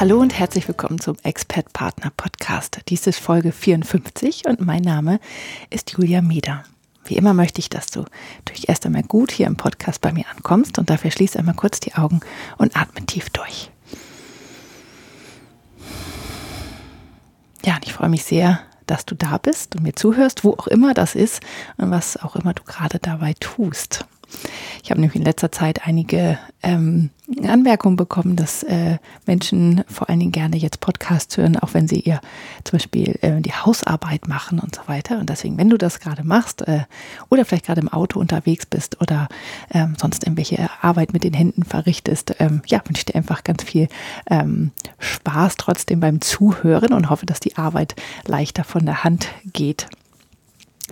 Hallo und herzlich willkommen zum Expert Partner Podcast. Dies ist Folge 54 und mein Name ist Julia Mieder. Wie immer möchte ich, dass du durch erst einmal gut hier im Podcast bei mir ankommst und dafür schließ einmal kurz die Augen und atme tief durch. Ja, und ich freue mich sehr, dass du da bist und mir zuhörst, wo auch immer das ist und was auch immer du gerade dabei tust. Ich habe nämlich in letzter Zeit einige ähm, Anmerkungen bekommen, dass äh, Menschen vor allen Dingen gerne jetzt Podcasts hören, auch wenn sie ihr zum Beispiel äh, die Hausarbeit machen und so weiter. Und deswegen, wenn du das gerade machst äh, oder vielleicht gerade im Auto unterwegs bist oder ähm, sonst irgendwelche Arbeit mit den Händen verrichtest, ähm, ja, wünsche ich dir einfach ganz viel ähm, Spaß trotzdem beim Zuhören und hoffe, dass die Arbeit leichter von der Hand geht.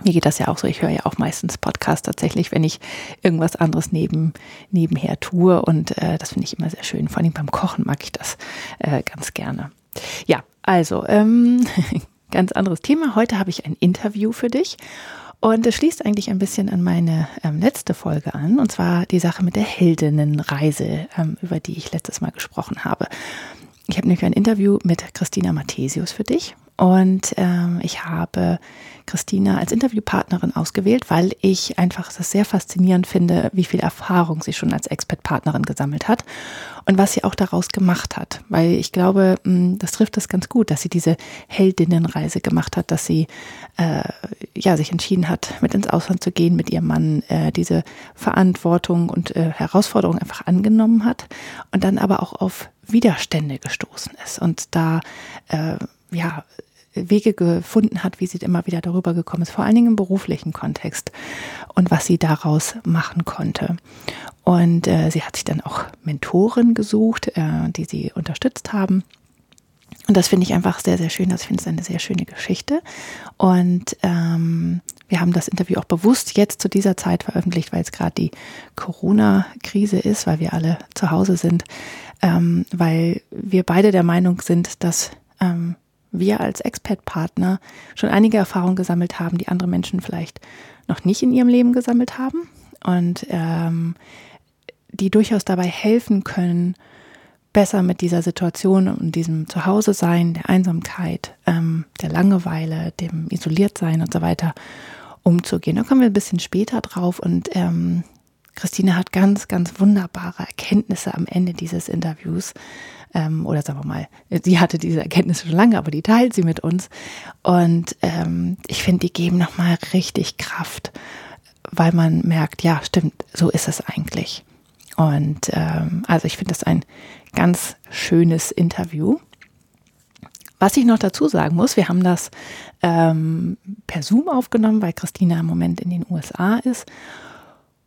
Mir geht das ja auch so. Ich höre ja auch meistens Podcasts tatsächlich, wenn ich irgendwas anderes neben, nebenher tue. Und äh, das finde ich immer sehr schön. Vor allem beim Kochen mag ich das äh, ganz gerne. Ja, also, ähm, ganz anderes Thema. Heute habe ich ein Interview für dich. Und es schließt eigentlich ein bisschen an meine ähm, letzte Folge an, und zwar die Sache mit der Heldinnenreise, ähm, über die ich letztes Mal gesprochen habe. Ich habe nämlich ein Interview mit Christina Mathesius für dich. Und ähm, ich habe Christina als Interviewpartnerin ausgewählt, weil ich einfach das sehr faszinierend finde, wie viel Erfahrung sie schon als Expertpartnerin gesammelt hat und was sie auch daraus gemacht hat. Weil ich glaube, hm, das trifft es ganz gut, dass sie diese Heldinnenreise gemacht hat, dass sie äh, ja sich entschieden hat, mit ins Ausland zu gehen, mit ihrem Mann äh, diese Verantwortung und äh, Herausforderung einfach angenommen hat und dann aber auch auf Widerstände gestoßen ist und da äh, ja Wege gefunden hat, wie sie immer wieder darüber gekommen ist, vor allen Dingen im beruflichen Kontext und was sie daraus machen konnte. Und äh, sie hat sich dann auch Mentoren gesucht, äh, die sie unterstützt haben. Und das finde ich einfach sehr, sehr schön. Das finde ich eine sehr schöne Geschichte. Und ähm, wir haben das Interview auch bewusst jetzt zu dieser Zeit veröffentlicht, weil es gerade die Corona-Krise ist, weil wir alle zu Hause sind, ähm, weil wir beide der Meinung sind, dass ähm, wir als Expat-Partner schon einige Erfahrungen gesammelt haben, die andere Menschen vielleicht noch nicht in ihrem Leben gesammelt haben und ähm, die durchaus dabei helfen können, besser mit dieser Situation und diesem Zuhause-Sein, der Einsamkeit, ähm, der Langeweile, dem Isoliertsein und so weiter umzugehen. Da kommen wir ein bisschen später drauf und ähm, Christine hat ganz, ganz wunderbare Erkenntnisse am Ende dieses Interviews, ähm, oder sagen wir mal, sie hatte diese Erkenntnisse schon lange, aber die teilt sie mit uns. Und ähm, ich finde, die geben nochmal richtig Kraft, weil man merkt, ja, stimmt, so ist es eigentlich. Und ähm, also ich finde das ein ganz schönes Interview. Was ich noch dazu sagen muss, wir haben das ähm, per Zoom aufgenommen, weil Christina im Moment in den USA ist.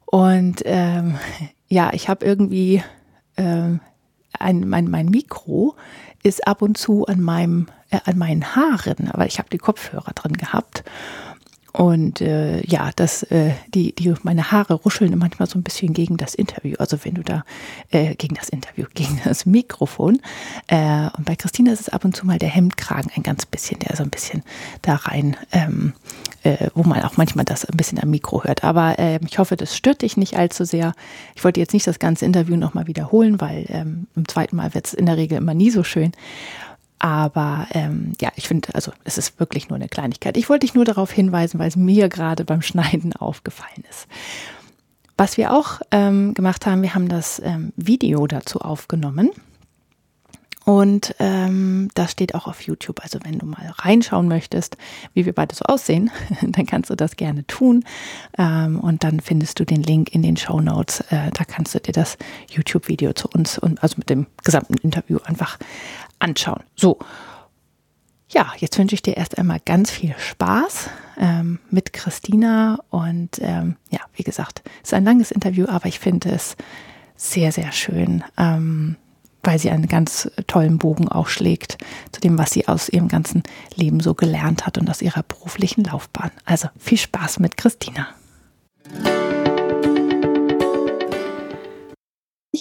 Und ähm, ja, ich habe irgendwie ähm, ein, mein, mein Mikro ist ab und zu an meinem, äh, an meinen Haaren, aber ich habe die Kopfhörer drin gehabt. Und äh, ja, das, äh, die, die, meine Haare ruscheln manchmal so ein bisschen gegen das Interview. Also wenn du da äh, gegen das Interview, gegen das Mikrofon. Äh, und bei Christina ist es ab und zu mal der Hemdkragen ein ganz bisschen, der so ein bisschen da rein, ähm, äh, wo man auch manchmal das ein bisschen am Mikro hört. Aber äh, ich hoffe, das stört dich nicht allzu sehr. Ich wollte jetzt nicht das ganze Interview nochmal wiederholen, weil ähm, im zweiten Mal wird es in der Regel immer nie so schön. Aber ähm, ja, ich finde, also es ist wirklich nur eine Kleinigkeit. Ich wollte dich nur darauf hinweisen, weil es mir gerade beim Schneiden aufgefallen ist. Was wir auch ähm, gemacht haben, wir haben das ähm, Video dazu aufgenommen. Und ähm, das steht auch auf YouTube. Also wenn du mal reinschauen möchtest, wie wir beide so aussehen, dann kannst du das gerne tun. Ähm, und dann findest du den Link in den Show Notes. Äh, da kannst du dir das YouTube-Video zu uns und also mit dem gesamten Interview einfach anschauen. So. Ja, jetzt wünsche ich dir erst einmal ganz viel Spaß ähm, mit Christina. Und ähm, ja, wie gesagt, es ist ein langes Interview, aber ich finde es sehr, sehr schön. Ähm, weil sie einen ganz tollen Bogen auch schlägt zu dem, was sie aus ihrem ganzen Leben so gelernt hat und aus ihrer beruflichen Laufbahn. Also viel Spaß mit Christina.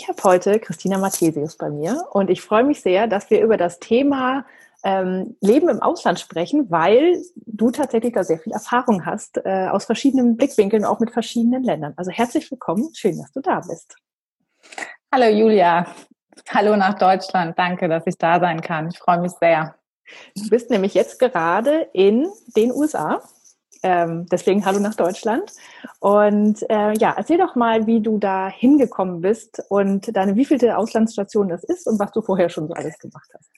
Ich habe heute Christina Mathesius bei mir und ich freue mich sehr, dass wir über das Thema ähm, Leben im Ausland sprechen, weil du tatsächlich da sehr viel Erfahrung hast äh, aus verschiedenen Blickwinkeln, auch mit verschiedenen Ländern. Also herzlich willkommen, schön, dass du da bist. Hallo Julia, hallo nach Deutschland. Danke, dass ich da sein kann. Ich freue mich sehr. Du bist nämlich jetzt gerade in den USA. Ähm, deswegen hallo nach Deutschland. Und äh, ja, erzähl doch mal, wie du da hingekommen bist und deine wievielte Auslandsstation das ist und was du vorher schon so alles gemacht hast.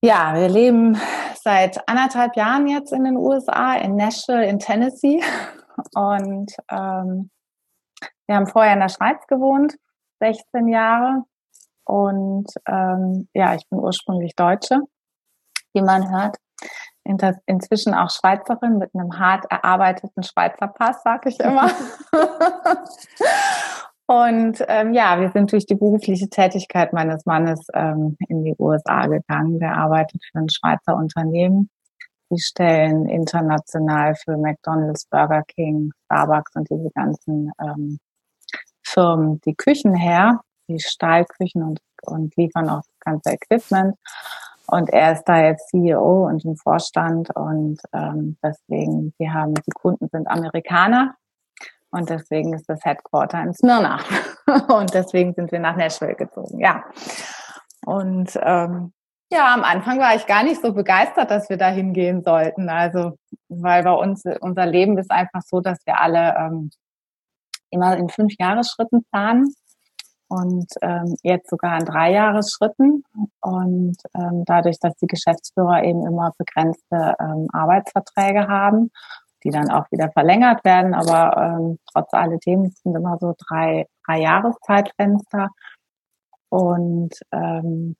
Ja, wir leben seit anderthalb Jahren jetzt in den USA, in Nashville, in Tennessee. Und ähm, wir haben vorher in der Schweiz gewohnt, 16 Jahre. Und ähm, ja, ich bin ursprünglich Deutsche, wie man hört. Inzwischen auch Schweizerin mit einem hart erarbeiteten Schweizer Pass, sag ich immer. Und ähm, ja, wir sind durch die berufliche Tätigkeit meines Mannes ähm, in die USA gegangen. Der arbeitet für ein Schweizer Unternehmen. Die stellen international für McDonald's, Burger King, Starbucks und diese ganzen ähm, Firmen die Küchen her, die Stahlküchen und, und liefern auch das ganze Equipment. Und er ist da jetzt CEO und im Vorstand und ähm, deswegen, wir haben, die Kunden sind Amerikaner und deswegen ist das Headquarter in Smyrna. Und deswegen sind wir nach Nashville gezogen, ja. Und ähm, ja, am Anfang war ich gar nicht so begeistert, dass wir da hingehen sollten. Also, weil bei uns unser Leben ist einfach so, dass wir alle ähm, immer in fünf Jahresschritten planen und ähm, jetzt sogar in drei Jahresschritten. Und ähm, dadurch, dass die Geschäftsführer eben immer begrenzte ähm, Arbeitsverträge haben die dann auch wieder verlängert werden. Aber ähm, trotz alledem sind immer so drei, drei Jahreszeitfenster. Und ähm,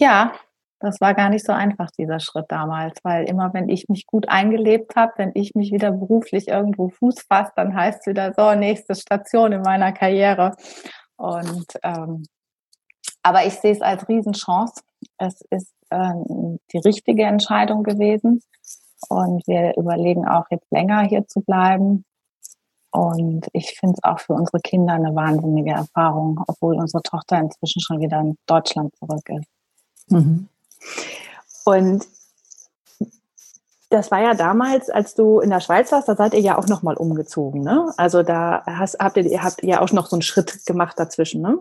ja, das war gar nicht so einfach, dieser Schritt damals, weil immer wenn ich mich gut eingelebt habe, wenn ich mich wieder beruflich irgendwo Fuß fasst, dann heißt es wieder so, nächste Station in meiner Karriere. Und ähm, aber ich sehe es als Riesenchance. Es ist ähm, die richtige Entscheidung gewesen. Und wir überlegen auch jetzt länger hier zu bleiben. Und ich finde es auch für unsere Kinder eine wahnsinnige Erfahrung, obwohl unsere Tochter inzwischen schon wieder in Deutschland zurück ist. Mhm. Und das war ja damals, als du in der Schweiz warst, da seid ihr ja auch nochmal umgezogen, ne? Also da hast, habt ihr, ihr habt ja auch noch so einen Schritt gemacht dazwischen, ne?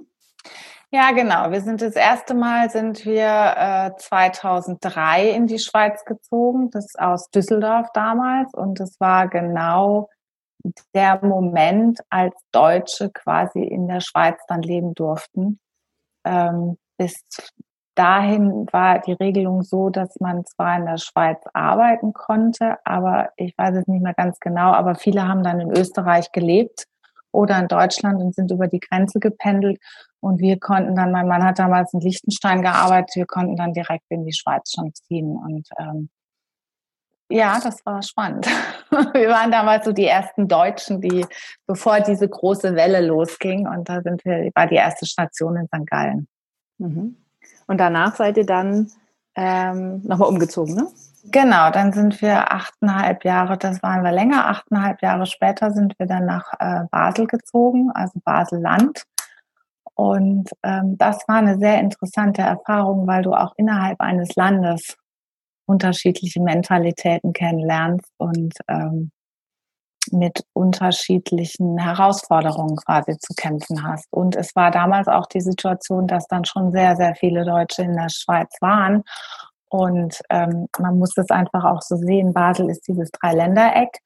Ja, genau. Wir sind das erste Mal sind wir äh, 2003 in die Schweiz gezogen, das aus Düsseldorf damals und es war genau der Moment, als Deutsche quasi in der Schweiz dann leben durften. Ähm, bis dahin war die Regelung so, dass man zwar in der Schweiz arbeiten konnte, aber ich weiß es nicht mehr ganz genau, aber viele haben dann in Österreich gelebt oder in Deutschland und sind über die Grenze gependelt. Und wir konnten dann, mein Mann hat damals in Liechtenstein gearbeitet, wir konnten dann direkt in die Schweiz schon ziehen. Und ähm, ja, das war spannend. Wir waren damals so die ersten Deutschen, die, bevor diese große Welle losging, und da sind wir, war die erste Station in St. Gallen. Mhm. Und danach seid ihr dann ähm, nochmal umgezogen, ne? Genau, dann sind wir achteinhalb Jahre, das waren wir länger, achteinhalb Jahre später sind wir dann nach äh, Basel gezogen, also Basel-Land. Und ähm, das war eine sehr interessante Erfahrung, weil du auch innerhalb eines Landes unterschiedliche Mentalitäten kennenlernst und ähm, mit unterschiedlichen Herausforderungen quasi zu kämpfen hast. Und es war damals auch die Situation, dass dann schon sehr, sehr viele Deutsche in der Schweiz waren und ähm, man muss das einfach auch so sehen. Basel ist dieses Dreiländereck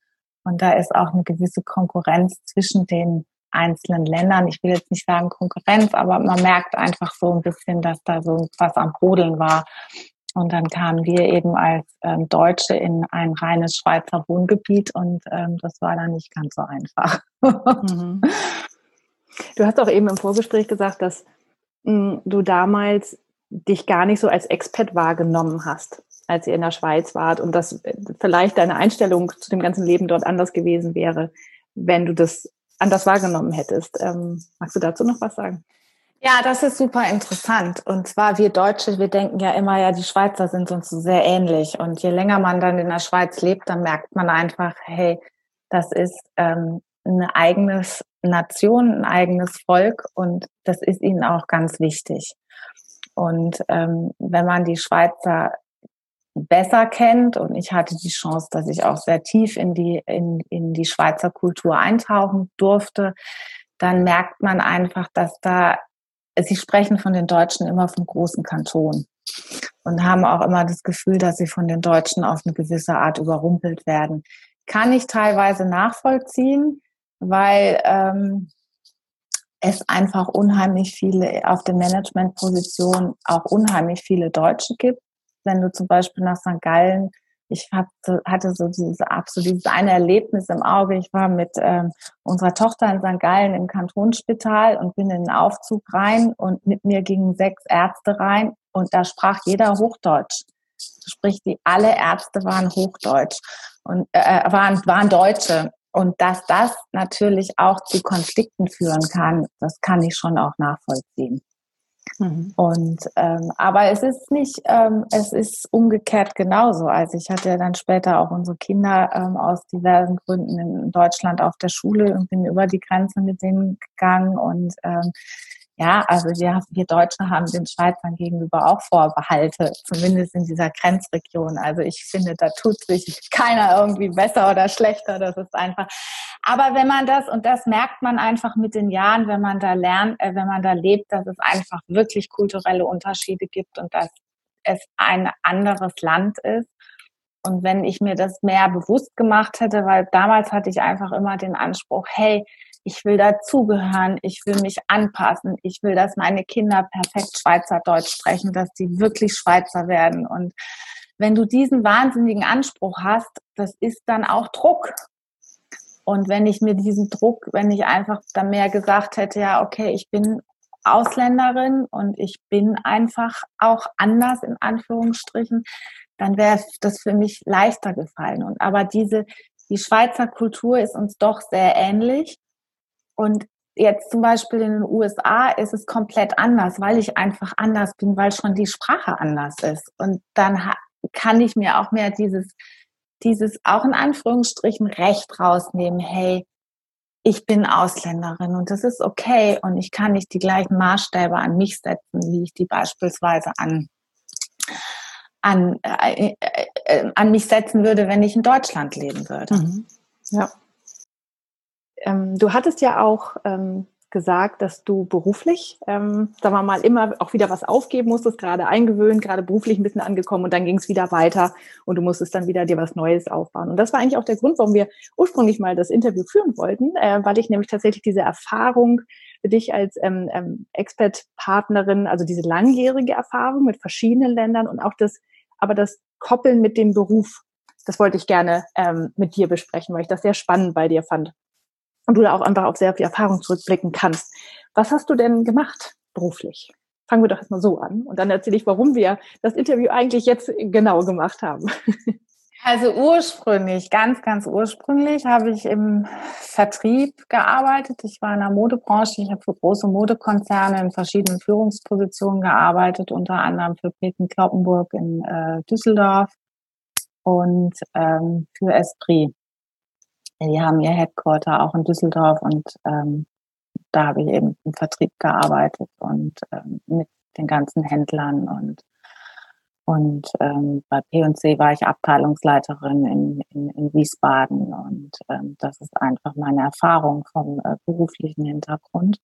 und da ist auch eine gewisse Konkurrenz zwischen den einzelnen Ländern. Ich will jetzt nicht sagen Konkurrenz, aber man merkt einfach so ein bisschen, dass da so was am Brodeln war. Und dann kamen wir eben als ähm, Deutsche in ein reines Schweizer Wohngebiet und ähm, das war dann nicht ganz so einfach. Mhm. Du hast auch eben im Vorgespräch gesagt, dass mh, du damals dich gar nicht so als Expat wahrgenommen hast, als ihr in der Schweiz wart und dass vielleicht deine Einstellung zu dem ganzen Leben dort anders gewesen wäre, wenn du das anders wahrgenommen hättest. Ähm, magst du dazu noch was sagen? Ja, das ist super interessant. Und zwar wir Deutsche, wir denken ja immer, ja, die Schweizer sind uns so sehr ähnlich. Und je länger man dann in der Schweiz lebt, dann merkt man einfach, hey, das ist ähm, eine eigenes Nation, ein eigenes Volk und das ist ihnen auch ganz wichtig. Und ähm, wenn man die Schweizer besser kennt und ich hatte die Chance, dass ich auch sehr tief in die in, in die Schweizer Kultur eintauchen durfte, dann merkt man einfach, dass da sie sprechen von den Deutschen immer vom großen Kanton und haben auch immer das Gefühl, dass sie von den Deutschen auf eine gewisse Art überrumpelt werden. Kann ich teilweise nachvollziehen, weil ähm, es einfach unheimlich viele auf der Managementposition auch unheimlich viele Deutsche gibt. Wenn du zum Beispiel nach St. Gallen ich hatte so dieses absolut dieses eine Erlebnis im Auge. Ich war mit ähm, unserer Tochter in St. Gallen im Kantonsspital und bin in den Aufzug rein und mit mir gingen sechs Ärzte rein und da sprach jeder Hochdeutsch. Sprich, die alle Ärzte waren Hochdeutsch und äh, waren waren Deutsche. Und dass das natürlich auch zu Konflikten führen kann, das kann ich schon auch nachvollziehen. Mhm. Und ähm, aber es ist nicht, ähm, es ist umgekehrt genauso. Also ich hatte ja dann später auch unsere Kinder ähm, aus diversen Gründen in Deutschland auf der Schule und bin über die Grenze mit denen gegangen und ähm, ja, also wir, wir Deutsche haben den Schweizern gegenüber auch Vorbehalte, zumindest in dieser Grenzregion. Also ich finde, da tut sich keiner irgendwie besser oder schlechter. Das ist einfach. Aber wenn man das, und das merkt man einfach mit den Jahren, wenn man da lernt, äh, wenn man da lebt, dass es einfach wirklich kulturelle Unterschiede gibt und dass es ein anderes Land ist. Und wenn ich mir das mehr bewusst gemacht hätte, weil damals hatte ich einfach immer den Anspruch, hey, ich will dazugehören, ich will mich anpassen, ich will, dass meine Kinder perfekt Schweizerdeutsch sprechen, dass sie wirklich Schweizer werden. Und wenn du diesen wahnsinnigen Anspruch hast, das ist dann auch Druck. Und wenn ich mir diesen Druck, wenn ich einfach da mehr gesagt hätte, ja, okay, ich bin Ausländerin und ich bin einfach auch anders in Anführungsstrichen, dann wäre das für mich leichter gefallen. Und aber diese, die Schweizer Kultur ist uns doch sehr ähnlich. Und jetzt zum Beispiel in den USA ist es komplett anders, weil ich einfach anders bin, weil schon die Sprache anders ist. Und dann kann ich mir auch mehr dieses, dieses auch in Anführungsstrichen Recht rausnehmen. Hey, ich bin Ausländerin und das ist okay und ich kann nicht die gleichen Maßstäbe an mich setzen, wie ich die beispielsweise an an, äh, äh, äh an mich setzen würde, wenn ich in Deutschland leben würde. Mhm. Ja. Ähm, du hattest ja auch ähm, gesagt, dass du beruflich, ähm, sagen wir mal, immer auch wieder was aufgeben musstest, gerade eingewöhnt, gerade beruflich ein bisschen angekommen und dann ging es wieder weiter und du musstest dann wieder dir was Neues aufbauen. Und das war eigentlich auch der Grund, warum wir ursprünglich mal das Interview führen wollten, äh, weil ich nämlich tatsächlich diese Erfahrung für dich als ähm, ähm, Expert-Partnerin, also diese langjährige Erfahrung mit verschiedenen Ländern und auch das, aber das Koppeln mit dem Beruf, das wollte ich gerne ähm, mit dir besprechen, weil ich das sehr spannend bei dir fand und du da auch einfach auf sehr viel Erfahrung zurückblicken kannst. Was hast du denn gemacht beruflich? Fangen wir doch erstmal so an und dann erzähle ich, warum wir das Interview eigentlich jetzt genau gemacht haben. Also ursprünglich, ganz, ganz ursprünglich habe ich im Vertrieb gearbeitet. Ich war in der Modebranche. Ich habe für große Modekonzerne in verschiedenen Führungspositionen gearbeitet, unter anderem für Peten Kloppenburg in äh, Düsseldorf und ähm, für Esprit. Die haben ihr Headquarter auch in Düsseldorf und ähm, da habe ich eben im Vertrieb gearbeitet und ähm, mit den ganzen Händlern und und ähm, bei P&C war ich Abteilungsleiterin in, in, in Wiesbaden und ähm, das ist einfach meine Erfahrung vom äh, beruflichen Hintergrund.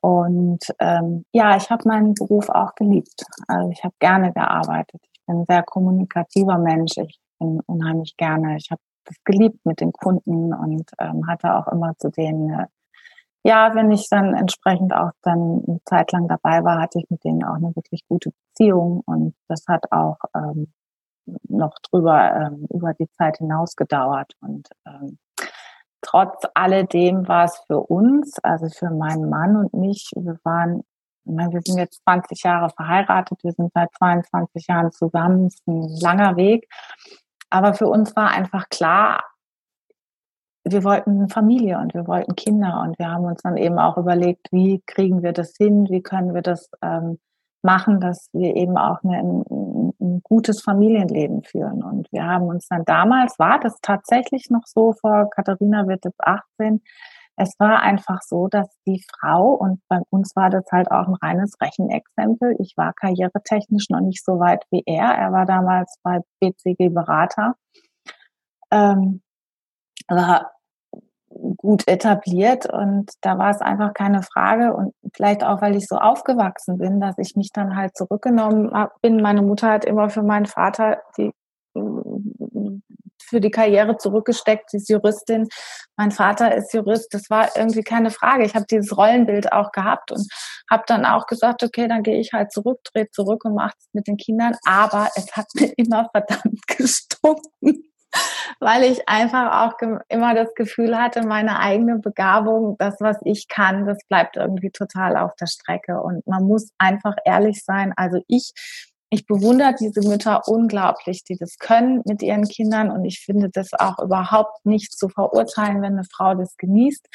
Und ähm, ja, ich habe meinen Beruf auch geliebt. Also ich habe gerne gearbeitet. Ich bin ein sehr kommunikativer Mensch. Ich bin unheimlich gerne. Ich habe das geliebt mit den Kunden und ähm, hatte auch immer zu denen, äh, ja, wenn ich dann entsprechend auch dann eine Zeit lang dabei war, hatte ich mit denen auch eine wirklich gute Beziehung und das hat auch ähm, noch drüber ähm, über die Zeit hinaus gedauert und ähm, trotz alledem war es für uns, also für meinen Mann und mich, wir waren ich meine, wir sind jetzt 20 Jahre verheiratet, wir sind seit 22 Jahren zusammen, es ist ein langer Weg. Aber für uns war einfach klar, wir wollten Familie und wir wollten Kinder und wir haben uns dann eben auch überlegt, wie kriegen wir das hin, wie können wir das ähm, machen, dass wir eben auch eine, ein, ein, gutes Familienleben führen. Und wir haben uns dann damals, war das tatsächlich noch so, vor Katharina wird jetzt 18, es war einfach so, dass die Frau, und bei uns war das halt auch ein reines Rechenexempel, ich war karrieretechnisch noch nicht so weit wie er, er war damals bei BCG Berater, ähm, war gut etabliert und da war es einfach keine Frage und vielleicht auch, weil ich so aufgewachsen bin, dass ich mich dann halt zurückgenommen bin. Meine Mutter hat immer für meinen Vater die für die Karriere zurückgesteckt, sie ist Juristin, mein Vater ist Jurist, das war irgendwie keine Frage. Ich habe dieses Rollenbild auch gehabt und habe dann auch gesagt, okay, dann gehe ich halt zurück, drehe zurück und mache es mit den Kindern, aber es hat mir immer verdammt gestunken weil ich einfach auch immer das Gefühl hatte, meine eigene Begabung, das, was ich kann, das bleibt irgendwie total auf der Strecke. Und man muss einfach ehrlich sein. Also ich, ich bewundere diese Mütter unglaublich, die das können mit ihren Kindern. Und ich finde das auch überhaupt nicht zu verurteilen, wenn eine Frau das genießt.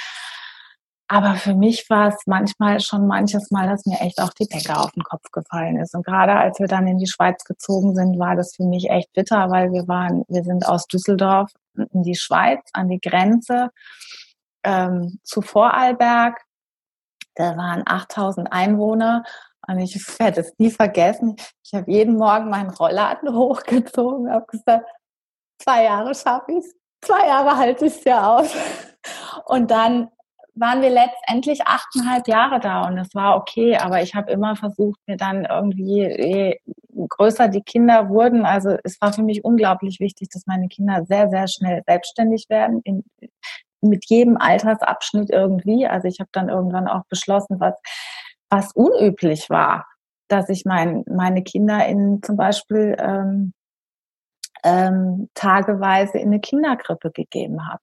Aber für mich war es manchmal schon manches Mal, dass mir echt auch die Decke auf den Kopf gefallen ist. Und gerade als wir dann in die Schweiz gezogen sind, war das für mich echt bitter, weil wir waren, wir sind aus Düsseldorf in die Schweiz, an die Grenze ähm, zu Vorarlberg. Da waren 8000 Einwohner und ich werde es nie vergessen. Ich habe jeden Morgen meinen Rollladen hochgezogen, habe gesagt, zwei Jahre schaffe ich es, zwei Jahre halte ich es ja aus. Und dann waren wir letztendlich achteinhalb Jahre da und es war okay, aber ich habe immer versucht, mir dann irgendwie, je größer die Kinder wurden, also es war für mich unglaublich wichtig, dass meine Kinder sehr, sehr schnell selbstständig werden, in, mit jedem Altersabschnitt irgendwie. Also ich habe dann irgendwann auch beschlossen, was, was unüblich war, dass ich mein, meine Kinder in zum Beispiel ähm, ähm, tageweise in eine Kinderkrippe gegeben habe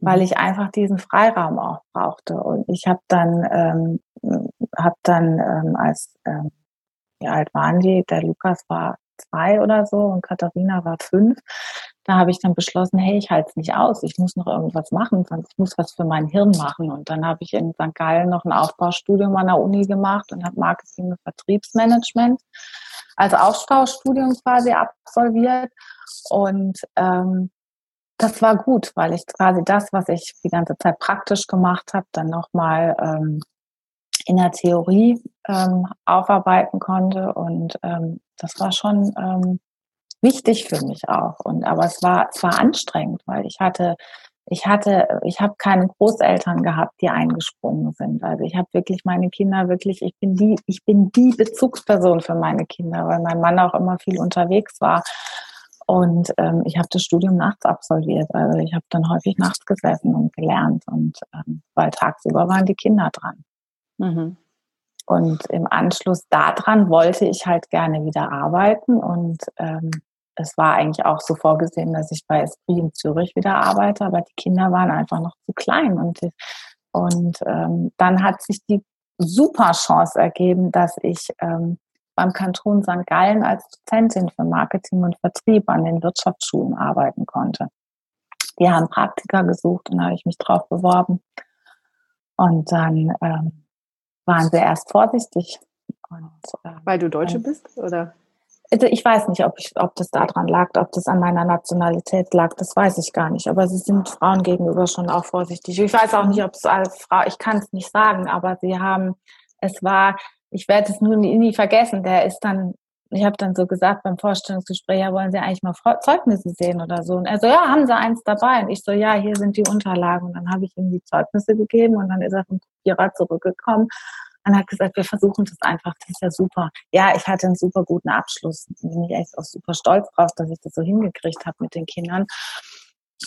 weil mhm. ich einfach diesen Freiraum auch brauchte. Und ich habe dann, ähm, hab dann ähm, als, ähm, wie alt waren die? Der Lukas war zwei oder so und Katharina war fünf. Da habe ich dann beschlossen, hey, ich halte es nicht aus, ich muss noch irgendwas machen, sonst ich muss was für mein Hirn machen. Und dann habe ich in St. Gallen noch ein Aufbaustudium an der Uni gemacht und habe Marketing und Vertriebsmanagement als Aufbaustudium quasi absolviert. Und ähm, das war gut, weil ich quasi das, was ich die ganze Zeit praktisch gemacht habe, dann nochmal ähm, in der Theorie ähm, aufarbeiten konnte. Und ähm, das war schon ähm, wichtig für mich auch. Und aber es war, es war anstrengend, weil ich hatte, ich hatte, ich habe keine Großeltern gehabt, die eingesprungen sind. Also ich habe wirklich meine Kinder wirklich, ich bin die, ich bin die Bezugsperson für meine Kinder, weil mein Mann auch immer viel unterwegs war. Und ähm, ich habe das Studium nachts absolviert. Also ich habe dann häufig nachts gesessen und gelernt. Und ähm, weil tagsüber waren die Kinder dran. Mhm. Und im Anschluss daran wollte ich halt gerne wieder arbeiten. Und ähm, es war eigentlich auch so vorgesehen, dass ich bei Esprit in Zürich wieder arbeite, aber die Kinder waren einfach noch zu klein. Und, und ähm, dann hat sich die super Chance ergeben, dass ich ähm, beim Kanton St. Gallen als Dozentin für Marketing und Vertrieb an den Wirtschaftsschulen arbeiten konnte. Die haben Praktika gesucht und da habe ich mich drauf beworben. Und dann ähm, waren sie erst vorsichtig. Und, äh, Weil du Deutsche äh, bist, oder? Also ich weiß nicht, ob, ich, ob das daran lag, ob das an meiner Nationalität lag, das weiß ich gar nicht. Aber sie sind Frauen gegenüber schon auch vorsichtig. Ich weiß auch nicht, ob es als Frau, ich kann es nicht sagen, aber sie haben, es war ich werde es nur nie, nie vergessen. Der ist dann, ich habe dann so gesagt beim Vorstellungsgespräch, ja, wollen Sie eigentlich mal Zeugnisse sehen oder so? Und er so, ja, haben Sie eins dabei? Und ich so, ja, hier sind die Unterlagen. Und dann habe ich ihm die Zeugnisse gegeben und dann ist er vom Kopierer zurückgekommen und hat gesagt, wir versuchen das einfach, das ist ja super. Ja, ich hatte einen super guten Abschluss. Bin ich echt auch super stolz drauf, dass ich das so hingekriegt habe mit den Kindern.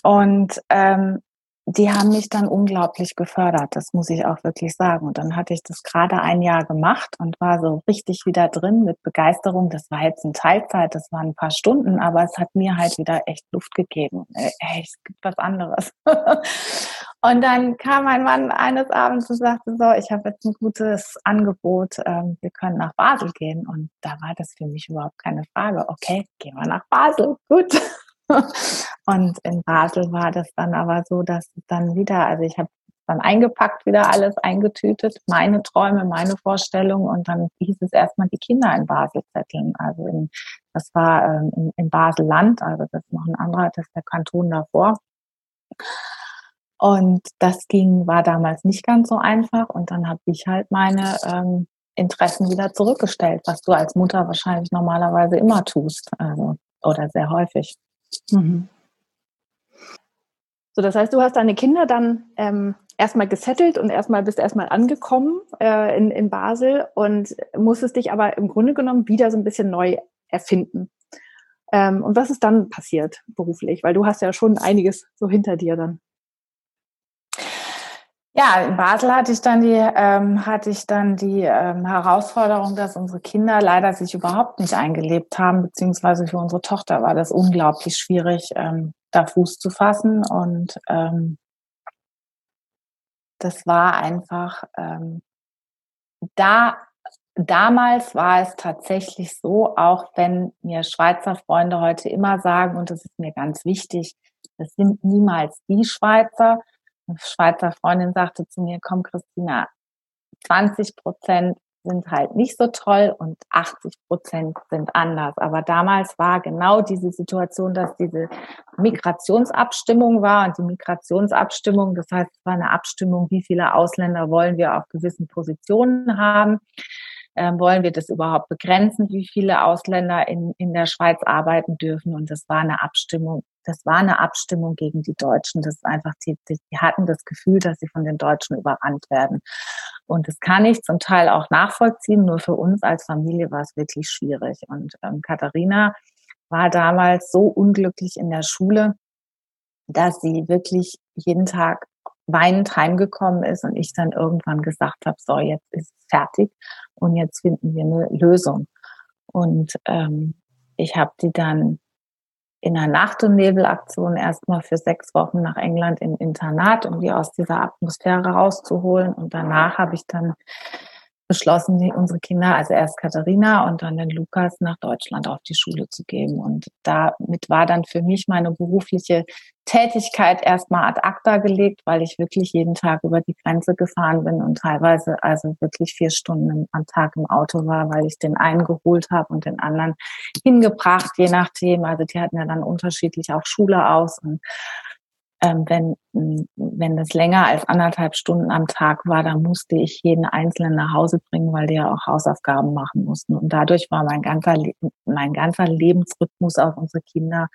Und ähm, die haben mich dann unglaublich gefördert, das muss ich auch wirklich sagen. Und dann hatte ich das gerade ein Jahr gemacht und war so richtig wieder drin mit Begeisterung. Das war jetzt in Teilzeit, das waren ein paar Stunden, aber es hat mir halt wieder echt Luft gegeben. Hey, es gibt was anderes. und dann kam mein Mann eines Abends und sagte so, ich habe jetzt ein gutes Angebot, ähm, wir können nach Basel gehen. Und da war das für mich überhaupt keine Frage. Okay, gehen wir nach Basel. Gut. Und in Basel war das dann aber so, dass dann wieder, also ich habe dann eingepackt, wieder alles eingetütet, meine Träume, meine Vorstellungen und dann hieß es erstmal die Kinder in Basel zetteln. Also in, das war ähm, in, in Basel-Land, also das ist noch ein anderer, das ist der Kanton davor. Und das ging, war damals nicht ganz so einfach. Und dann habe ich halt meine ähm, Interessen wieder zurückgestellt, was du als Mutter wahrscheinlich normalerweise immer tust, also, oder sehr häufig. Mhm. So, das heißt, du hast deine Kinder dann ähm, erstmal gesettelt und erstmal bist erstmal angekommen äh, in, in Basel und musstest dich aber im Grunde genommen wieder so ein bisschen neu erfinden. Ähm, und was ist dann passiert beruflich? Weil du hast ja schon einiges so hinter dir dann. Ja, in Basel hatte ich dann die, ähm, hatte ich dann die ähm, Herausforderung, dass unsere Kinder leider sich überhaupt nicht eingelebt haben, beziehungsweise für unsere Tochter war das unglaublich schwierig, ähm, da Fuß zu fassen. Und ähm, das war einfach, ähm, da, damals war es tatsächlich so, auch wenn mir Schweizer Freunde heute immer sagen, und das ist mir ganz wichtig, das sind niemals die Schweizer, eine Schweizer Freundin sagte zu mir, komm Christina, 20 Prozent sind halt nicht so toll und 80 Prozent sind anders. Aber damals war genau diese Situation, dass diese Migrationsabstimmung war und die Migrationsabstimmung, das heißt, es war eine Abstimmung, wie viele Ausländer wollen wir auf gewissen Positionen haben. Ähm, wollen wir das überhaupt begrenzen, wie viele Ausländer in, in der Schweiz arbeiten dürfen? Und das war eine Abstimmung das war eine Abstimmung gegen die Deutschen. Das ist einfach, die, die, hatten das Gefühl, dass sie von den Deutschen überrannt werden. Und das kann ich zum Teil auch nachvollziehen. Nur für uns als Familie war es wirklich schwierig. Und ähm, Katharina war damals so unglücklich in der Schule, dass sie wirklich jeden Tag weinend heimgekommen ist und ich dann irgendwann gesagt habe, so, jetzt ist es fertig und jetzt finden wir eine Lösung. Und ähm, ich habe die dann in einer Nacht- und Nebelaktion erstmal für sechs Wochen nach England im Internat, um die aus dieser Atmosphäre rauszuholen. Und danach habe ich dann beschlossen, unsere Kinder, also erst Katharina und dann den Lukas nach Deutschland auf die Schule zu geben. Und damit war dann für mich meine berufliche Tätigkeit erstmal ad acta gelegt, weil ich wirklich jeden Tag über die Grenze gefahren bin und teilweise also wirklich vier Stunden am Tag im Auto war, weil ich den einen geholt habe und den anderen hingebracht, je nachdem. Also die hatten ja dann unterschiedlich auch Schule aus und ähm, wenn, wenn das länger als anderthalb Stunden am Tag war, dann musste ich jeden Einzelnen nach Hause bringen, weil die ja auch Hausaufgaben machen mussten. Und dadurch war mein ganzer, mein ganzer Lebensrhythmus auf unsere Kinder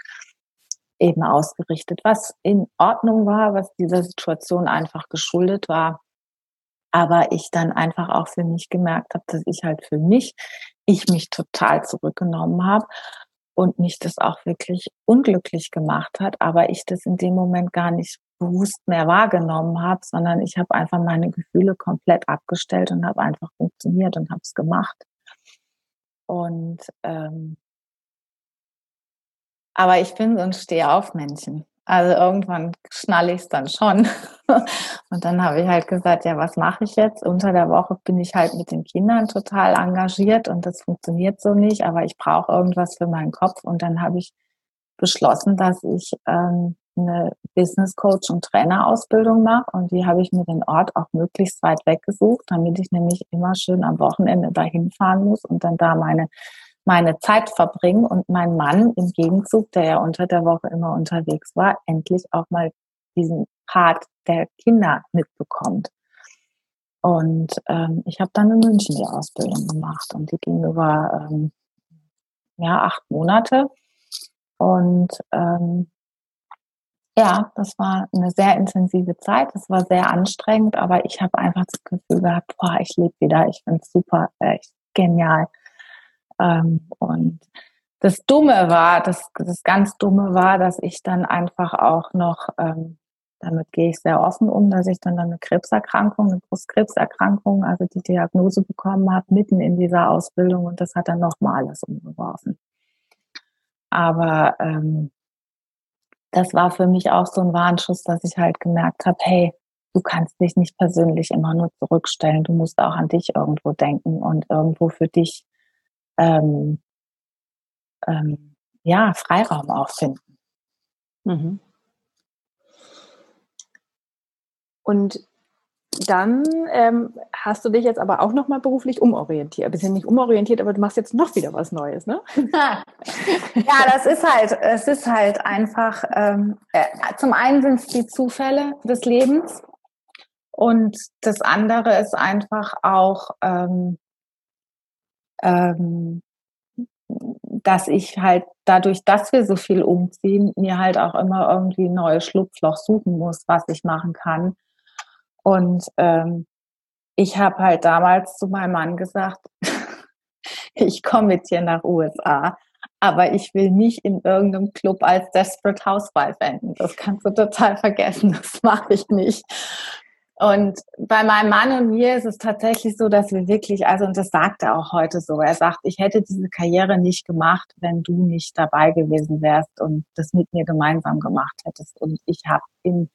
eben ausgerichtet, was in Ordnung war, was dieser Situation einfach geschuldet war. Aber ich dann einfach auch für mich gemerkt habe, dass ich halt für mich, ich mich total zurückgenommen habe und mich das auch wirklich unglücklich gemacht hat, aber ich das in dem Moment gar nicht bewusst mehr wahrgenommen habe, sondern ich habe einfach meine Gefühle komplett abgestellt und habe einfach funktioniert und habe es gemacht. Und ähm, aber ich bin so ein Stehaufmännchen. Also irgendwann schnalle ich es dann schon. Und dann habe ich halt gesagt, ja, was mache ich jetzt? Unter der Woche bin ich halt mit den Kindern total engagiert und das funktioniert so nicht, aber ich brauche irgendwas für meinen Kopf. Und dann habe ich beschlossen, dass ich ähm, eine Business Coach und Trainerausbildung mache und die habe ich mir den Ort auch möglichst weit weggesucht, damit ich nämlich immer schön am Wochenende dahin fahren muss und dann da meine meine Zeit verbringen und mein Mann im Gegenzug, der ja unter der Woche immer unterwegs war, endlich auch mal diesen Part der Kinder mitbekommt. Und ähm, ich habe dann in München die Ausbildung gemacht und die ging über ähm, ja, acht Monate. Und ähm, ja, das war eine sehr intensive Zeit. Das war sehr anstrengend, aber ich habe einfach das Gefühl gehabt, boah, ich lebe wieder, ich finde es super, echt genial. Ähm, und das Dumme war, das, das ganz Dumme war, dass ich dann einfach auch noch, ähm, damit gehe ich sehr offen um, dass ich dann eine Krebserkrankung, eine Brustkrebserkrankung, also die Diagnose bekommen habe, mitten in dieser Ausbildung und das hat dann nochmal alles umgeworfen. Aber ähm, das war für mich auch so ein Warnschuss, dass ich halt gemerkt habe, hey, du kannst dich nicht persönlich immer nur zurückstellen, du musst auch an dich irgendwo denken und irgendwo für dich ähm, ähm, ja, Freiraum auch finden. Mhm. Und dann ähm, hast du dich jetzt aber auch nochmal beruflich umorientiert. Bisschen nicht umorientiert, aber du machst jetzt noch wieder was Neues, ne? ja, das ist halt, es ist halt einfach, ähm, äh, zum einen sind es die Zufälle des Lebens und das andere ist einfach auch, ähm, ähm, dass ich halt dadurch, dass wir so viel umziehen, mir halt auch immer irgendwie ein neues Schlupfloch suchen muss, was ich machen kann. Und ähm, ich habe halt damals zu meinem Mann gesagt, ich komme mit dir nach USA, aber ich will nicht in irgendeinem Club als Desperate Housewife enden. Das kannst du total vergessen, das mache ich nicht. Und bei meinem Mann und mir ist es tatsächlich so, dass wir wirklich, also und das sagt er auch heute so, er sagt, ich hätte diese Karriere nicht gemacht, wenn du nicht dabei gewesen wärst und das mit mir gemeinsam gemacht hättest. Und ich habe in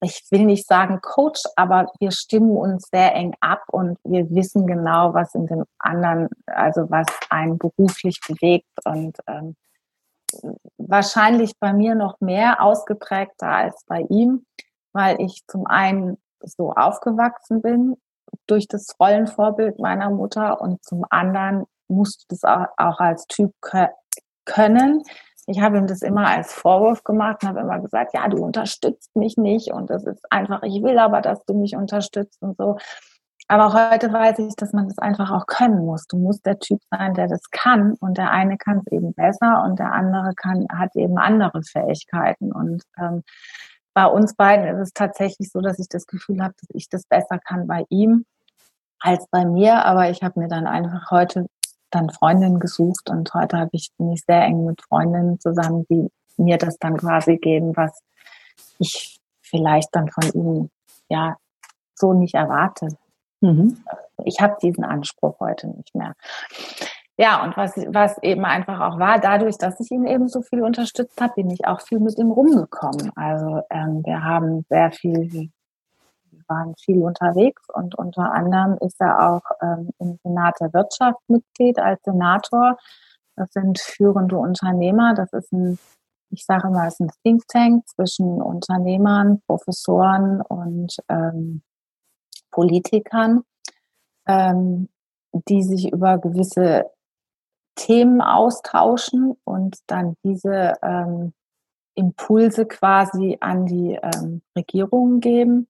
ich will nicht sagen Coach, aber wir stimmen uns sehr eng ab und wir wissen genau, was in dem anderen, also was einen beruflich bewegt und ähm, wahrscheinlich bei mir noch mehr ausgeprägter als bei ihm, weil ich zum einen so aufgewachsen bin durch das Rollenvorbild meiner Mutter und zum anderen musste das auch, als Typ können. Ich habe ihm das immer als Vorwurf gemacht und habe immer gesagt, ja, du unterstützt mich nicht und das ist einfach, ich will aber, dass du mich unterstützt und so. Aber heute weiß ich, dass man das einfach auch können muss. Du musst der Typ sein, der das kann und der eine kann es eben besser und der andere kann, hat eben andere Fähigkeiten und ähm, bei uns beiden ist es tatsächlich so, dass ich das Gefühl habe, dass ich das besser kann bei ihm als bei mir. Aber ich habe mir dann einfach heute dann Freundinnen gesucht und heute habe ich, bin ich sehr eng mit Freundinnen zusammen, die mir das dann quasi geben, was ich vielleicht dann von ihnen ja so nicht erwarte. Mhm. Ich habe diesen Anspruch heute nicht mehr. Ja, und was, was eben einfach auch war, dadurch, dass ich ihn eben so viel unterstützt habe, bin ich auch viel mit ihm rumgekommen. Also ähm, wir haben sehr viel waren viel unterwegs und unter anderem ist er auch ähm, im Senat der Wirtschaft Mitglied als Senator. Das sind führende Unternehmer. Das ist ein, ich sage mal, es ist ein Think Tank zwischen Unternehmern, Professoren und ähm, Politikern, ähm, die sich über gewisse Themen austauschen und dann diese ähm, Impulse quasi an die ähm, Regierungen geben.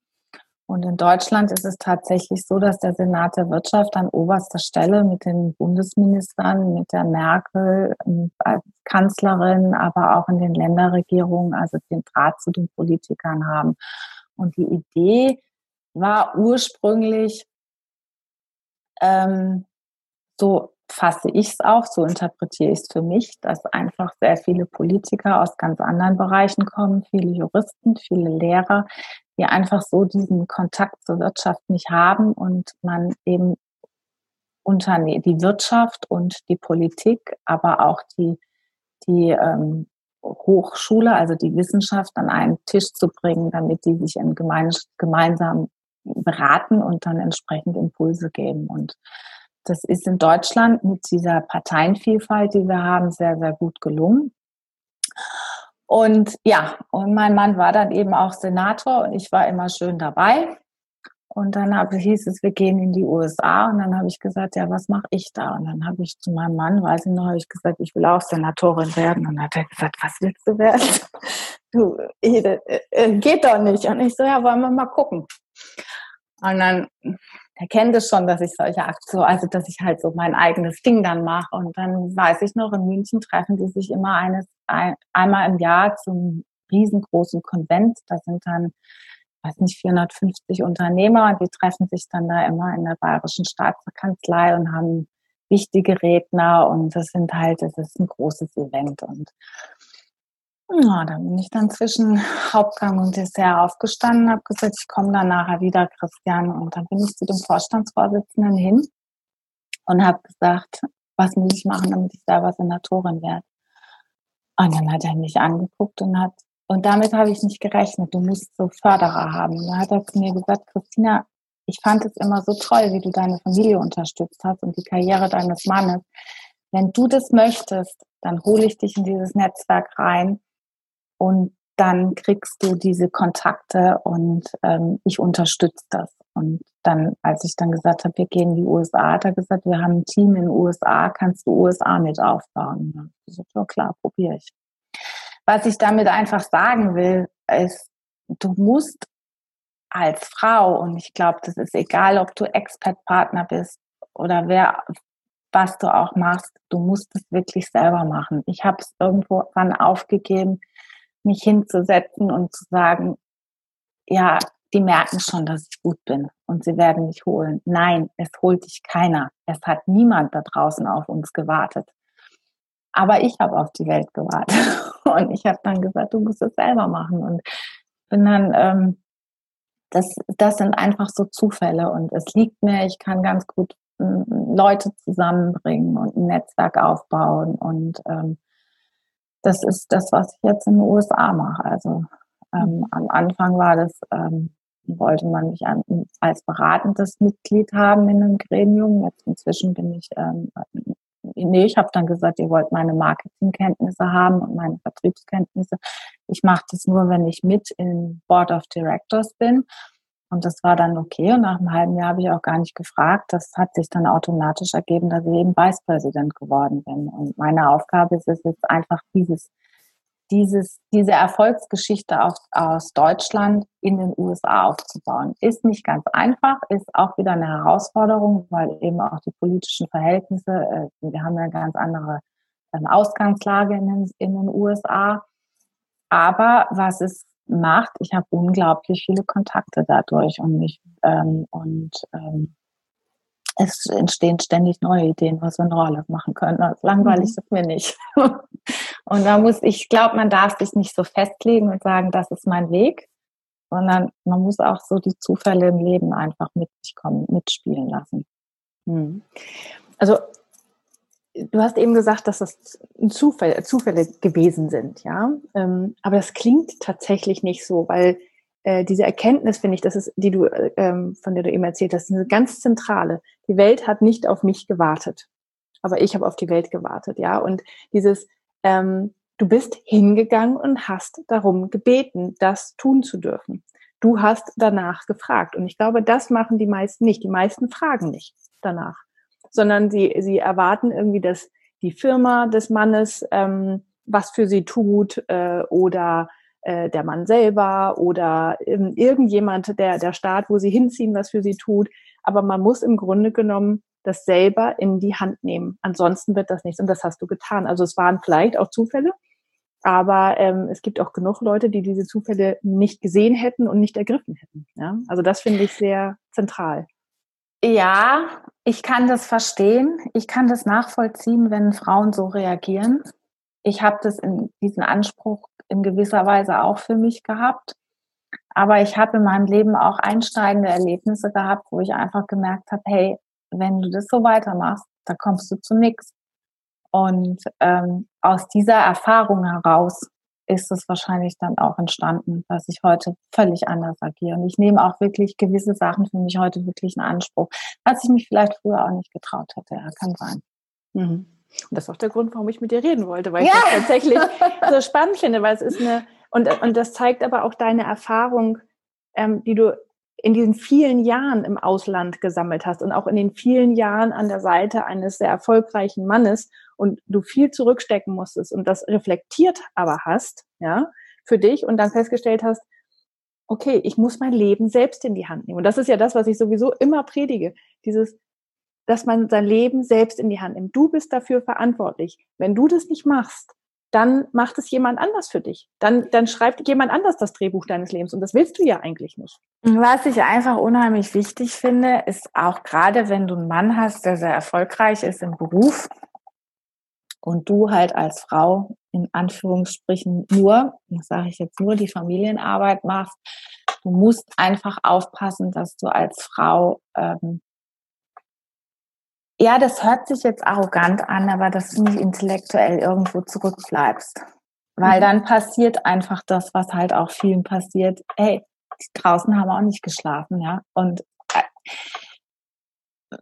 Und in Deutschland ist es tatsächlich so, dass der Senat der Wirtschaft an oberster Stelle mit den Bundesministern, mit der Merkel als Kanzlerin, aber auch in den Länderregierungen, also den Draht zu den Politikern haben. Und die Idee war ursprünglich, ähm, so fasse ich es auch, so interpretiere ich es für mich, dass einfach sehr viele Politiker aus ganz anderen Bereichen kommen, viele Juristen, viele Lehrer, die einfach so diesen Kontakt zur Wirtschaft nicht haben und man eben Unterne die Wirtschaft und die Politik, aber auch die, die ähm, Hochschule, also die Wissenschaft an einen Tisch zu bringen, damit die sich in gemein, gemeinsam beraten und dann entsprechend Impulse geben. Und das ist in Deutschland mit dieser Parteienvielfalt, die wir haben, sehr, sehr gut gelungen. Und ja, und mein Mann war dann eben auch Senator und ich war immer schön dabei. Und dann hab, hieß es, wir gehen in die USA. Und dann habe ich gesagt, ja, was mache ich da? Und dann habe ich zu meinem Mann, weiß ich noch, habe ich gesagt, ich will auch Senatorin werden. Und dann hat er gesagt, was willst du werden? Du, äh, äh, geht doch nicht. Und ich so, ja, wollen wir mal gucken. Und dann er kennt es schon, dass ich solche Aktionen, also dass ich halt so mein eigenes Ding dann mache. Und dann weiß ich noch, in München treffen die sich immer eines, ein, einmal im Jahr zum riesengroßen Konvent. Da sind dann, weiß nicht, 450 Unternehmer und die treffen sich dann da immer in der Bayerischen Staatskanzlei und haben wichtige Redner und das sind halt, das ist ein großes Event und ja, dann bin ich dann zwischen Hauptgang und Dessert aufgestanden, habe gesagt, ich komme dann nachher wieder, Christian. Und dann bin ich zu dem Vorstandsvorsitzenden hin und habe gesagt, was muss ich machen, damit ich selber Senatorin werde. Und dann hat er mich angeguckt und hat, und damit habe ich nicht gerechnet, du musst so Förderer haben. Und dann hat er zu mir gesagt, Christina, ich fand es immer so toll, wie du deine Familie unterstützt hast und die Karriere deines Mannes. Wenn du das möchtest, dann hole ich dich in dieses Netzwerk rein und dann kriegst du diese Kontakte und ähm, ich unterstütze das. Und dann, als ich dann gesagt habe, wir gehen in die USA, hat er gesagt, wir haben ein Team in den USA, kannst du USA mit aufbauen? Ja, ich gesagt, ja klar, probiere ich. Was ich damit einfach sagen will, ist, du musst als Frau, und ich glaube, das ist egal, ob du Expert-Partner bist oder wer, was du auch machst, du musst es wirklich selber machen. Ich habe es irgendwann aufgegeben, mich hinzusetzen und zu sagen, ja, die merken schon, dass ich gut bin und sie werden mich holen. Nein, es holt dich keiner. Es hat niemand da draußen auf uns gewartet. Aber ich habe auf die Welt gewartet und ich habe dann gesagt, du musst es selber machen und bin dann, ähm, das, das sind einfach so Zufälle und es liegt mir, ich kann ganz gut ähm, Leute zusammenbringen und ein Netzwerk aufbauen und ähm, das ist das, was ich jetzt in den USA mache. Also ähm, am Anfang war das, ähm, wollte man mich an, als beratendes Mitglied haben in einem Gremium. Jetzt inzwischen bin ich, ähm, nee, ich habe dann gesagt, ihr wollt meine Marketingkenntnisse haben und meine Vertriebskenntnisse. Ich mache das nur, wenn ich mit im Board of Directors bin. Und das war dann okay. Und nach einem halben Jahr habe ich auch gar nicht gefragt. Das hat sich dann automatisch ergeben, dass ich eben Vice President geworden bin. Und meine Aufgabe ist es jetzt einfach dieses, dieses, diese Erfolgsgeschichte aus, aus Deutschland in den USA aufzubauen. Ist nicht ganz einfach, ist auch wieder eine Herausforderung, weil eben auch die politischen Verhältnisse, äh, wir haben ja eine ganz andere ähm, Ausgangslage in den, in den USA. Aber was es macht. Ich habe unglaublich viele Kontakte dadurch und ich ähm, und ähm, es entstehen ständig neue Ideen, was wir in Rohrlauf machen können. Also langweilig mhm. ist mir nicht. und da muss ich glaube, man darf sich nicht so festlegen und sagen, das ist mein Weg, sondern man muss auch so die Zufälle im Leben einfach mit sich kommen, mitspielen lassen. Mhm. Also du hast eben gesagt, dass das Zufall, Zufälle gewesen sind, ja. Ähm, aber das klingt tatsächlich nicht so, weil äh, diese Erkenntnis, finde ich, das ist, die du, ähm, von der du eben erzählt hast, eine ganz zentrale. Die Welt hat nicht auf mich gewartet, aber ich habe auf die Welt gewartet, ja. Und dieses, ähm, du bist hingegangen und hast darum gebeten, das tun zu dürfen. Du hast danach gefragt. Und ich glaube, das machen die meisten nicht. Die meisten fragen nicht danach sondern sie, sie erwarten irgendwie, dass die Firma des Mannes ähm, was für sie tut äh, oder äh, der Mann selber oder ähm, irgendjemand, der, der Staat, wo sie hinziehen, was für sie tut. Aber man muss im Grunde genommen das selber in die Hand nehmen. Ansonsten wird das nichts. Und das hast du getan. Also es waren vielleicht auch Zufälle, aber ähm, es gibt auch genug Leute, die diese Zufälle nicht gesehen hätten und nicht ergriffen hätten. Ja? Also das finde ich sehr zentral. Ja, ich kann das verstehen. Ich kann das nachvollziehen, wenn Frauen so reagieren. Ich habe das in diesen Anspruch in gewisser Weise auch für mich gehabt. Aber ich habe in meinem Leben auch einschneidende Erlebnisse gehabt, wo ich einfach gemerkt habe, hey, wenn du das so weitermachst, da kommst du zu nichts. Und ähm, aus dieser Erfahrung heraus ist es wahrscheinlich dann auch entstanden, dass ich heute völlig anders agiere. Und ich nehme auch wirklich gewisse Sachen für mich heute wirklich in Anspruch, was ich mich vielleicht früher auch nicht getraut hätte. Ja, kann sein. Mhm. Und das ist auch der Grund, warum ich mit dir reden wollte, weil ja. ich das tatsächlich so spannend finde, weil es ist eine, und, und das zeigt aber auch deine Erfahrung, ähm, die du in diesen vielen Jahren im Ausland gesammelt hast und auch in den vielen Jahren an der Seite eines sehr erfolgreichen Mannes und du viel zurückstecken musstest und das reflektiert aber hast, ja, für dich und dann festgestellt hast, okay, ich muss mein Leben selbst in die Hand nehmen. Und das ist ja das, was ich sowieso immer predige. Dieses, dass man sein Leben selbst in die Hand nimmt. Du bist dafür verantwortlich. Wenn du das nicht machst, dann macht es jemand anders für dich. Dann, dann schreibt jemand anders das Drehbuch deines Lebens. Und das willst du ja eigentlich nicht. Was ich einfach unheimlich wichtig finde, ist auch gerade, wenn du einen Mann hast, der sehr erfolgreich ist im Beruf und du halt als Frau in Anführungsstrichen nur, das sage ich jetzt nur, die Familienarbeit machst, du musst einfach aufpassen, dass du als Frau ähm, ja, das hört sich jetzt arrogant an, aber dass du nicht intellektuell irgendwo zurückbleibst. Weil mhm. dann passiert einfach das, was halt auch vielen passiert. Hey, die draußen haben auch nicht geschlafen, ja. Und äh,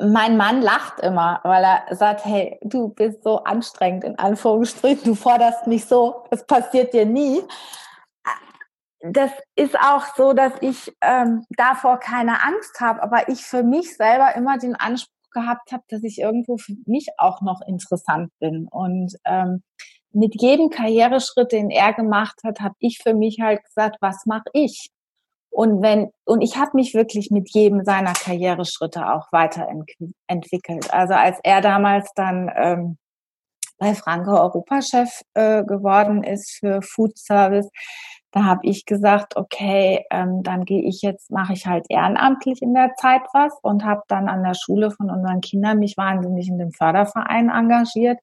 mein Mann lacht immer, weil er sagt, hey, du bist so anstrengend, in Anführungsstrichen, du forderst mich so, das passiert dir nie. das ist auch so, dass ich ähm, davor keine Angst habe, aber ich für mich selber immer den Anspruch gehabt habe, dass ich irgendwo für mich auch noch interessant bin. Und ähm, mit jedem Karriereschritt, den er gemacht hat, habe ich für mich halt gesagt, was mache ich? Und wenn und ich habe mich wirklich mit jedem seiner Karriereschritte auch weiterentwickelt. Also als er damals dann ähm, bei Franke Europachef äh, geworden ist für Food Service, da habe ich gesagt, okay, ähm, dann gehe ich jetzt, mache ich halt ehrenamtlich in der Zeit was und habe dann an der Schule von unseren Kindern mich wahnsinnig in dem Förderverein engagiert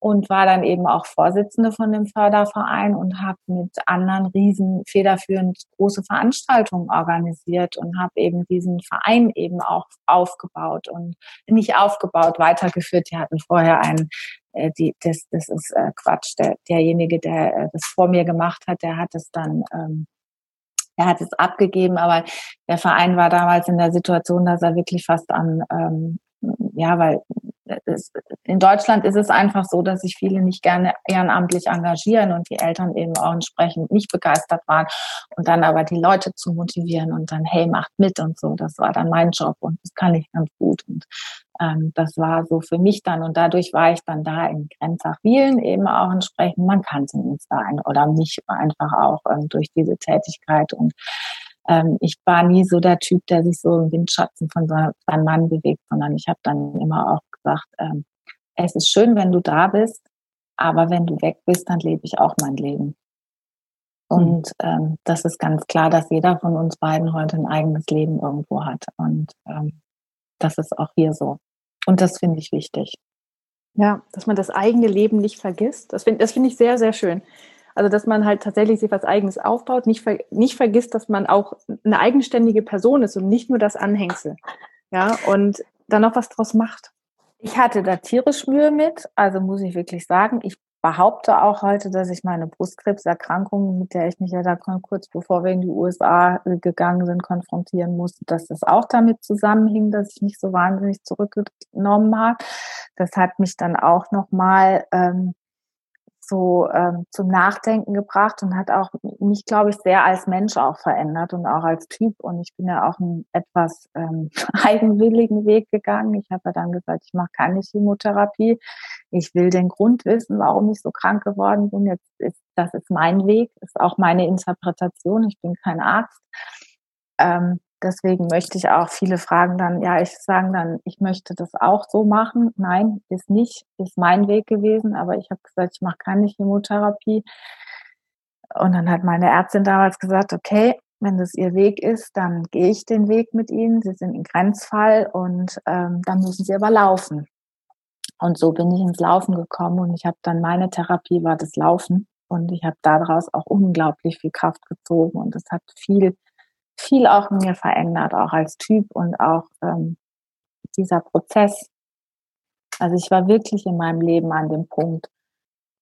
und war dann eben auch Vorsitzende von dem Förderverein und habe mit anderen riesen federführend große Veranstaltungen organisiert und habe eben diesen Verein eben auch aufgebaut und nicht aufgebaut, weitergeführt. Die hatten vorher einen, äh, die, das, das ist äh, Quatsch, der, derjenige, der äh, das vor mir gemacht hat, der hat es dann ähm, er hat es abgegeben, aber der Verein war damals in der Situation, dass er wirklich fast an, ähm, ja, weil in Deutschland ist es einfach so, dass sich viele nicht gerne ehrenamtlich engagieren und die Eltern eben auch entsprechend nicht begeistert waren und dann aber die Leute zu motivieren und dann, hey, macht mit und so. Das war dann mein Job und das kann ich ganz gut. Und ähm, das war so für mich dann und dadurch war ich dann da in Grenzach-Wielen eben auch entsprechend, man kannte uns da ein, oder mich einfach auch ähm, durch diese Tätigkeit und ähm, ich war nie so der Typ, der sich so im Windschatten von seinem Mann bewegt, sondern ich habe dann immer auch gesagt, ähm, es ist schön, wenn du da bist, aber wenn du weg bist, dann lebe ich auch mein Leben. Und ähm, das ist ganz klar, dass jeder von uns beiden heute ein eigenes Leben irgendwo hat. Und ähm, das ist auch hier so. Und das finde ich wichtig. Ja, dass man das eigene Leben nicht vergisst. Das finde das finde ich sehr, sehr schön. Also, dass man halt tatsächlich sich was Eigenes aufbaut, nicht, ver nicht vergisst, dass man auch eine eigenständige Person ist und nicht nur das Anhängsel. Ja, und dann noch was draus macht. Ich hatte da tierisch Mühe mit, also muss ich wirklich sagen. Ich behaupte auch heute, dass ich meine Brustkrebserkrankung, mit der ich mich ja da kurz bevor wir in die USA gegangen sind, konfrontieren musste, dass das auch damit zusammenhing, dass ich mich so wahnsinnig zurückgenommen habe. Das hat mich dann auch nochmal ähm, so ähm, zum Nachdenken gebracht und hat auch mich, glaube ich, sehr als Mensch auch verändert und auch als Typ. Und ich bin ja auch einen etwas ähm, eigenwilligen Weg gegangen. Ich habe ja dann gesagt, ich mache keine Chemotherapie. Ich will den Grund wissen, warum ich so krank geworden bin. Jetzt ist das ist mein Weg, ist auch meine Interpretation. Ich bin kein Arzt. Ähm, Deswegen möchte ich auch viele fragen dann, ja, ich sagen dann, ich möchte das auch so machen. Nein, ist nicht, ist mein Weg gewesen, aber ich habe gesagt, ich mache keine Chemotherapie. Und dann hat meine Ärztin damals gesagt, okay, wenn das ihr Weg ist, dann gehe ich den Weg mit ihnen. Sie sind ein Grenzfall und ähm, dann müssen sie aber laufen. Und so bin ich ins Laufen gekommen und ich habe dann meine Therapie war das Laufen und ich habe daraus auch unglaublich viel Kraft gezogen und es hat viel viel auch in mir verändert, auch als Typ und auch ähm, dieser Prozess. Also ich war wirklich in meinem Leben an dem Punkt,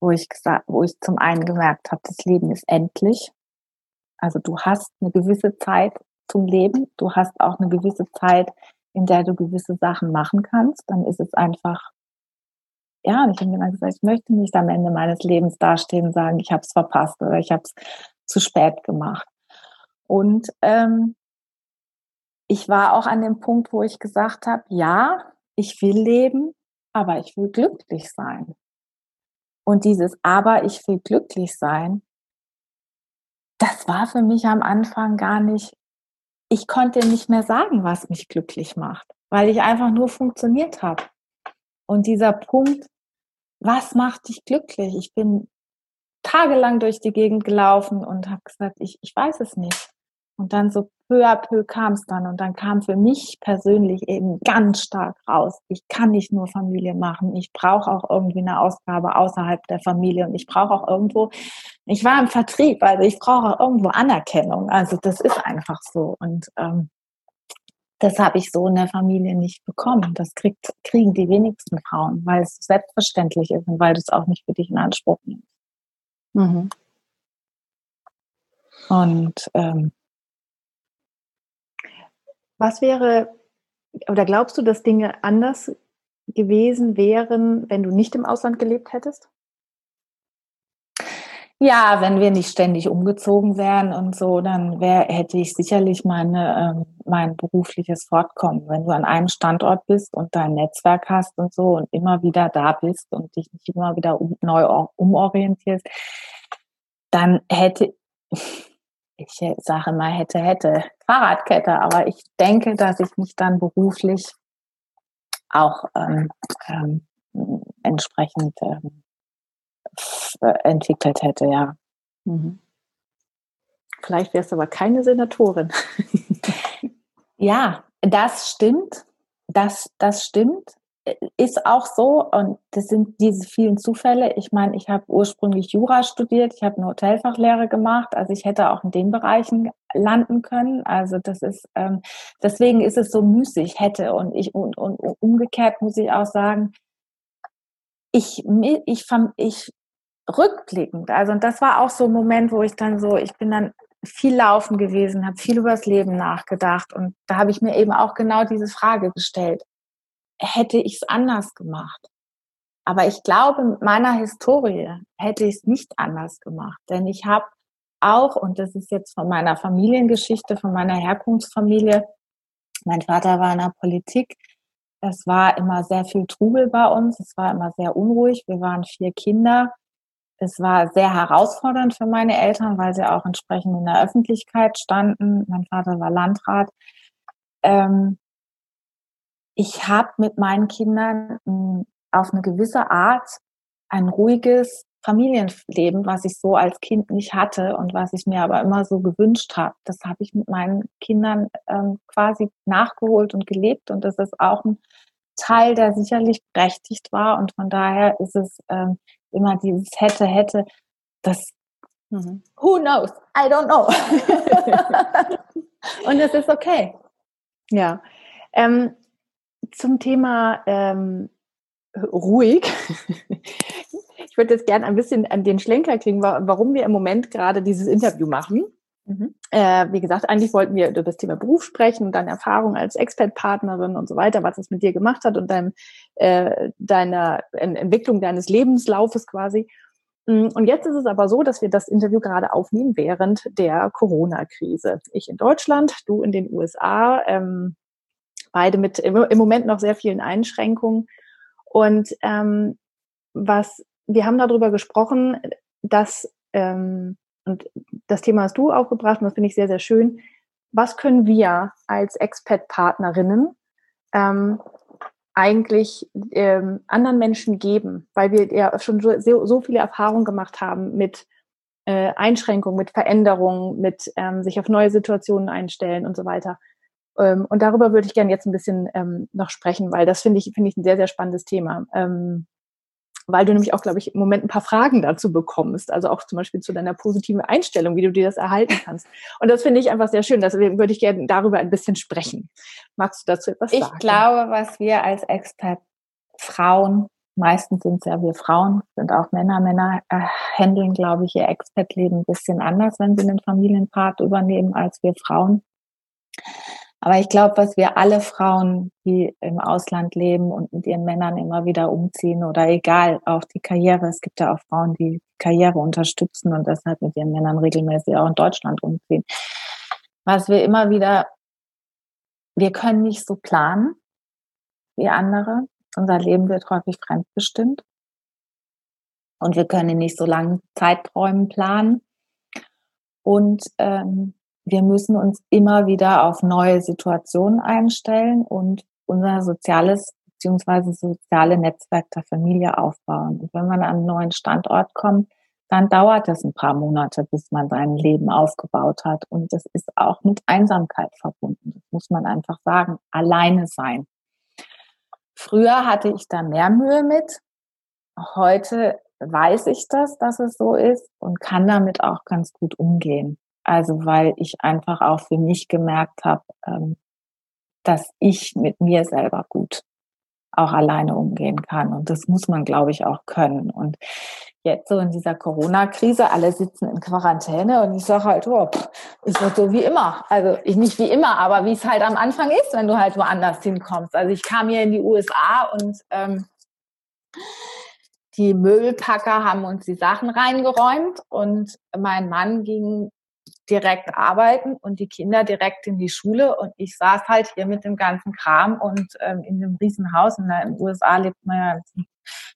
wo ich gesagt, wo ich zum einen gemerkt habe, das Leben ist endlich. Also du hast eine gewisse Zeit zum Leben, du hast auch eine gewisse Zeit, in der du gewisse Sachen machen kannst. Dann ist es einfach, ja, und ich habe mir dann gesagt, ich möchte nicht am Ende meines Lebens dastehen und sagen, ich habe es verpasst oder ich habe es zu spät gemacht. Und ähm, ich war auch an dem Punkt, wo ich gesagt habe, ja, ich will leben, aber ich will glücklich sein. Und dieses aber ich will glücklich sein, das war für mich am Anfang gar nicht, ich konnte nicht mehr sagen, was mich glücklich macht, weil ich einfach nur funktioniert habe. Und dieser Punkt, was macht dich glücklich? Ich bin tagelang durch die Gegend gelaufen und habe gesagt, ich, ich weiß es nicht. Und dann so peu à peu kam es dann. Und dann kam für mich persönlich eben ganz stark raus. Ich kann nicht nur Familie machen. Ich brauche auch irgendwie eine Ausgabe außerhalb der Familie. Und ich brauche auch irgendwo, ich war im Vertrieb, also ich brauche auch irgendwo Anerkennung. Also das ist einfach so. Und ähm, das habe ich so in der Familie nicht bekommen. Das kriegt, kriegen die wenigsten Frauen, weil es selbstverständlich ist und weil du es auch nicht für dich in Anspruch nimmst. Mhm. Und ähm, was wäre, oder glaubst du, dass Dinge anders gewesen wären, wenn du nicht im Ausland gelebt hättest? Ja, wenn wir nicht ständig umgezogen wären und so, dann wär, hätte ich sicherlich meine, ähm, mein berufliches Fortkommen. Wenn du an einem Standort bist und dein Netzwerk hast und so und immer wieder da bist und dich nicht immer wieder um, neu umorientierst, dann hätte ich sage mal hätte, hätte Fahrradkette, aber ich denke, dass ich mich dann beruflich auch ähm, ähm, entsprechend ähm, entwickelt hätte, ja. Mhm. Vielleicht wärst du aber keine Senatorin. ja, das stimmt. Das, das stimmt. Ist auch so. Und das sind diese vielen Zufälle. Ich meine, ich habe ursprünglich Jura studiert. Ich habe eine Hotelfachlehre gemacht. Also ich hätte auch in den Bereichen landen können. Also das ist, ähm, deswegen ist es so müßig, hätte. Und ich, und, und umgekehrt muss ich auch sagen, ich, ich, ich rückblickend, also und das war auch so ein Moment, wo ich dann so, ich bin dann viel laufen gewesen, habe viel über das Leben nachgedacht und da habe ich mir eben auch genau diese Frage gestellt. Hätte ich es anders gemacht? Aber ich glaube, mit meiner Historie hätte ich es nicht anders gemacht, denn ich habe auch, und das ist jetzt von meiner Familiengeschichte, von meiner Herkunftsfamilie, mein Vater war in der Politik, es war immer sehr viel Trubel bei uns, es war immer sehr unruhig, wir waren vier Kinder es war sehr herausfordernd für meine Eltern, weil sie auch entsprechend in der Öffentlichkeit standen. Mein Vater war Landrat. Ähm, ich habe mit meinen Kindern hm, auf eine gewisse Art ein ruhiges Familienleben, was ich so als Kind nicht hatte und was ich mir aber immer so gewünscht habe. Das habe ich mit meinen Kindern ähm, quasi nachgeholt und gelebt und das ist auch ein Teil, der sicherlich berechtigt war und von daher ist es ähm, immer dieses hätte, hätte, das, mhm. who knows? I don't know. Und es ist okay. Ja. Ähm, zum Thema ähm, ruhig. ich würde jetzt gerne ein bisschen an den Schlenker kriegen, warum wir im Moment gerade dieses Interview machen. Mhm. Äh, wie gesagt, eigentlich wollten wir über das Thema Beruf sprechen und deine Erfahrung als Expert-Partnerin und so weiter, was es mit dir gemacht hat und deinem, äh, deiner Entwicklung deines Lebenslaufes quasi. Mm, und jetzt ist es aber so, dass wir das Interview gerade aufnehmen während der Corona-Krise. Ich in Deutschland, du in den USA, ähm, beide mit im, Moment noch sehr vielen Einschränkungen. Und ähm, was wir haben darüber gesprochen, dass ähm, und das Thema hast du aufgebracht und das finde ich sehr, sehr schön. Was können wir als Expat-Partnerinnen ähm, eigentlich ähm, anderen Menschen geben, weil wir ja schon so, so viele Erfahrungen gemacht haben mit äh, Einschränkungen, mit Veränderungen, mit ähm, sich auf neue Situationen einstellen und so weiter. Ähm, und darüber würde ich gerne jetzt ein bisschen ähm, noch sprechen, weil das finde ich, finde ich ein sehr, sehr spannendes Thema. Ähm, weil du nämlich auch, glaube ich, im Moment ein paar Fragen dazu bekommst. Also auch zum Beispiel zu deiner positiven Einstellung, wie du dir das erhalten kannst. Und das finde ich einfach sehr schön. Deswegen würde ich gerne darüber ein bisschen sprechen. Magst du dazu etwas ich sagen? Ich glaube, was wir als Expert Frauen, meistens sind es ja wir Frauen, sind auch Männer, Männer äh, handeln, glaube ich, ihr Expertleben ein bisschen anders, wenn sie einen Familienpart übernehmen, als wir Frauen. Aber ich glaube, was wir alle Frauen, die im Ausland leben und mit ihren Männern immer wieder umziehen oder egal, auch die Karriere, es gibt ja auch Frauen, die Karriere unterstützen und deshalb mit ihren Männern regelmäßig auch in Deutschland umziehen. Was wir immer wieder, wir können nicht so planen wie andere. Unser Leben wird häufig fremdbestimmt. Und wir können nicht so lange Zeiträumen planen. Und ähm, wir müssen uns immer wieder auf neue Situationen einstellen und unser soziales bzw. soziale Netzwerk der Familie aufbauen. Und wenn man an einen neuen Standort kommt, dann dauert es ein paar Monate, bis man sein Leben aufgebaut hat. Und das ist auch mit Einsamkeit verbunden. Das muss man einfach sagen. Alleine sein. Früher hatte ich da mehr Mühe mit. Heute weiß ich das, dass es so ist und kann damit auch ganz gut umgehen. Also weil ich einfach auch für mich gemerkt habe, ähm, dass ich mit mir selber gut auch alleine umgehen kann. Und das muss man, glaube ich, auch können. Und jetzt so in dieser Corona-Krise, alle sitzen in Quarantäne und ich sage halt, oh, ist das so wie immer. Also ich nicht wie immer, aber wie es halt am Anfang ist, wenn du halt woanders hinkommst. Also ich kam hier in die USA und ähm, die Möbelpacker haben uns die Sachen reingeräumt und mein Mann ging direkt arbeiten und die Kinder direkt in die Schule und ich saß halt hier mit dem ganzen Kram und ähm, in dem Riesenhaus. In den USA lebt man ja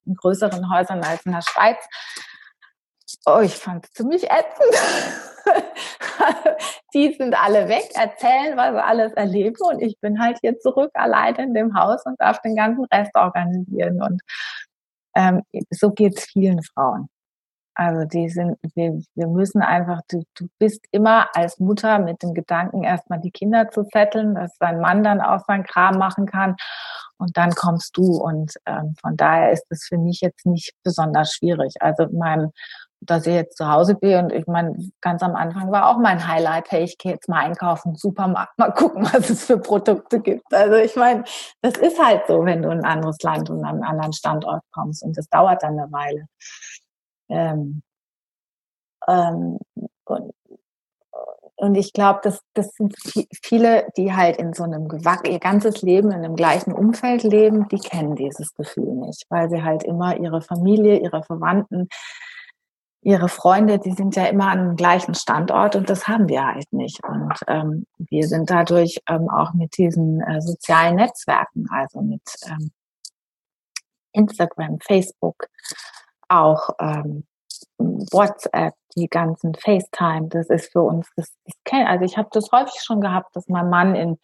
in größeren Häusern als in der Schweiz. Oh, ich fand es ziemlich ätzend. die sind alle weg, erzählen, was sie alles erleben und ich bin halt hier zurück alleine in dem Haus und darf den ganzen Rest organisieren. Und ähm, so geht's vielen Frauen. Also die sind, wir, wir müssen einfach, du, du bist immer als Mutter mit dem Gedanken, erstmal die Kinder zu zetteln, dass dein Mann dann auch seinen Kram machen kann und dann kommst du. Und ähm, von daher ist es für mich jetzt nicht besonders schwierig. Also in meinem dass ich jetzt zu Hause bin und ich meine, ganz am Anfang war auch mein Highlight, hey, ich gehe jetzt mal einkaufen, Supermarkt, mal gucken, was es für Produkte gibt. Also ich meine, das ist halt so, wenn du in ein anderes Land und an einen anderen Standort kommst und das dauert dann eine Weile. Ähm, ähm, und, und ich glaube, das, das sind viele, die halt in so einem Gewack, ihr ganzes Leben in einem gleichen Umfeld leben, die kennen dieses Gefühl nicht, weil sie halt immer ihre Familie, ihre Verwandten, ihre Freunde, die sind ja immer an dem gleichen Standort und das haben wir halt nicht. Und ähm, wir sind dadurch ähm, auch mit diesen äh, sozialen Netzwerken, also mit ähm, Instagram, Facebook, auch ähm, WhatsApp, die ganzen FaceTime, das ist für uns, das, das kenn, also ich habe das häufig schon gehabt, dass mein Mann in,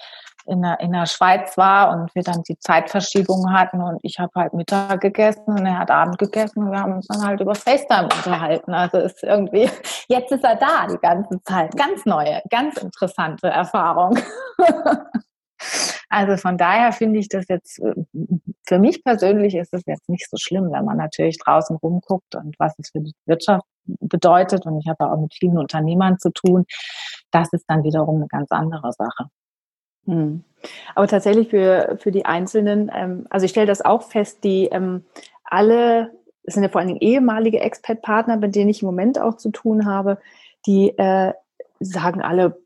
in, der, in der Schweiz war und wir dann die Zeitverschiebung hatten und ich habe halt Mittag gegessen und er hat Abend gegessen und wir haben uns dann halt über FaceTime unterhalten. Also ist irgendwie, jetzt ist er da die ganze Zeit. Ganz neue, ganz interessante Erfahrung. Also von daher finde ich das jetzt, äh, für mich persönlich ist es jetzt nicht so schlimm, wenn man natürlich draußen rumguckt und was es für die Wirtschaft bedeutet. Und ich habe auch mit vielen Unternehmern zu tun. Das ist dann wiederum eine ganz andere Sache. Hm. Aber tatsächlich für, für die Einzelnen, ähm, also ich stelle das auch fest, die ähm, alle, es sind ja vor allen Dingen ehemalige Expat-Partner, mit denen ich im Moment auch zu tun habe, die äh, sagen alle,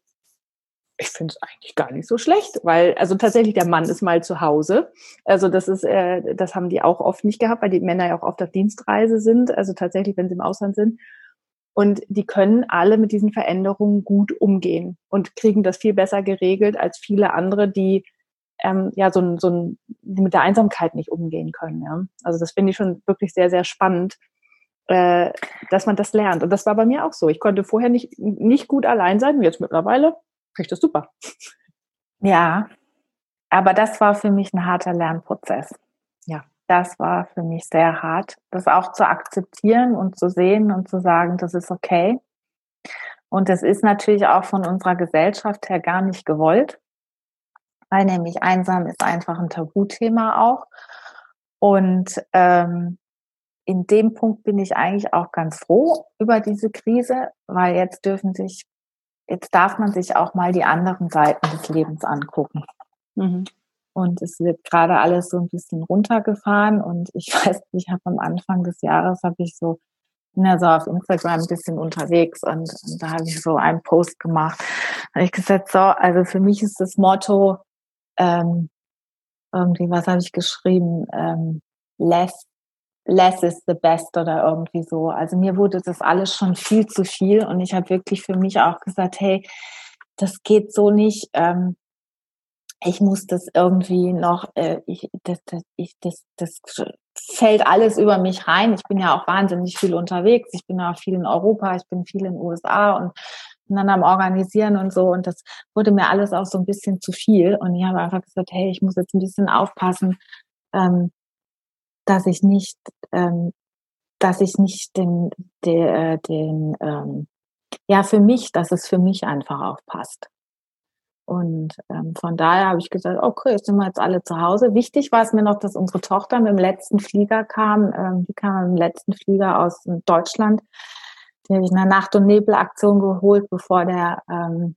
ich finde es eigentlich gar nicht so schlecht, weil also tatsächlich der Mann ist mal zu Hause. Also das ist, äh, das haben die auch oft nicht gehabt, weil die Männer ja auch oft auf Dienstreise sind. Also tatsächlich, wenn sie im Ausland sind. Und die können alle mit diesen Veränderungen gut umgehen und kriegen das viel besser geregelt als viele andere, die ähm, ja so ein, so ein, die mit der Einsamkeit nicht umgehen können. Ja? Also das finde ich schon wirklich sehr, sehr spannend, äh, dass man das lernt. Und das war bei mir auch so. Ich konnte vorher nicht, nicht gut allein sein, jetzt mittlerweile finde ich das super. Ja, aber das war für mich ein harter Lernprozess. Ja. Das war für mich sehr hart, das auch zu akzeptieren und zu sehen und zu sagen, das ist okay. Und das ist natürlich auch von unserer Gesellschaft her gar nicht gewollt, weil nämlich einsam ist einfach ein Tabuthema auch. Und ähm, in dem Punkt bin ich eigentlich auch ganz froh über diese Krise, weil jetzt dürfen sich jetzt darf man sich auch mal die anderen Seiten des Lebens angucken. Mhm. Und es wird gerade alles so ein bisschen runtergefahren und ich weiß, ich habe am Anfang des Jahres habe ich so bin ja so auf Instagram ein bisschen unterwegs und, und da habe ich so einen Post gemacht. Da habe ich gesagt, so, also für mich ist das Motto ähm, irgendwie, was habe ich geschrieben? Ähm, less less is the best oder irgendwie so. Also mir wurde das alles schon viel zu viel und ich habe wirklich für mich auch gesagt, hey, das geht so nicht. Ähm, ich muss das irgendwie noch, äh, ich, das, das, ich, das, das fällt alles über mich rein. Ich bin ja auch wahnsinnig viel unterwegs. Ich bin ja auch viel in Europa, ich bin viel in den USA und bin dann am Organisieren und so. Und das wurde mir alles auch so ein bisschen zu viel. Und ich habe einfach gesagt, hey, ich muss jetzt ein bisschen aufpassen, ähm, dass ich nicht, ähm, dass ich nicht den, der, den, ähm, ja, für mich, dass es für mich einfach auch passt. Und ähm, von daher habe ich gesagt, okay, jetzt sind wir jetzt alle zu Hause. Wichtig war es mir noch, dass unsere Tochter mit dem letzten Flieger kam. Ähm, die kam mit dem letzten Flieger aus Deutschland. Die habe ich in einer Nacht- und Nebelaktion geholt, bevor der, ähm,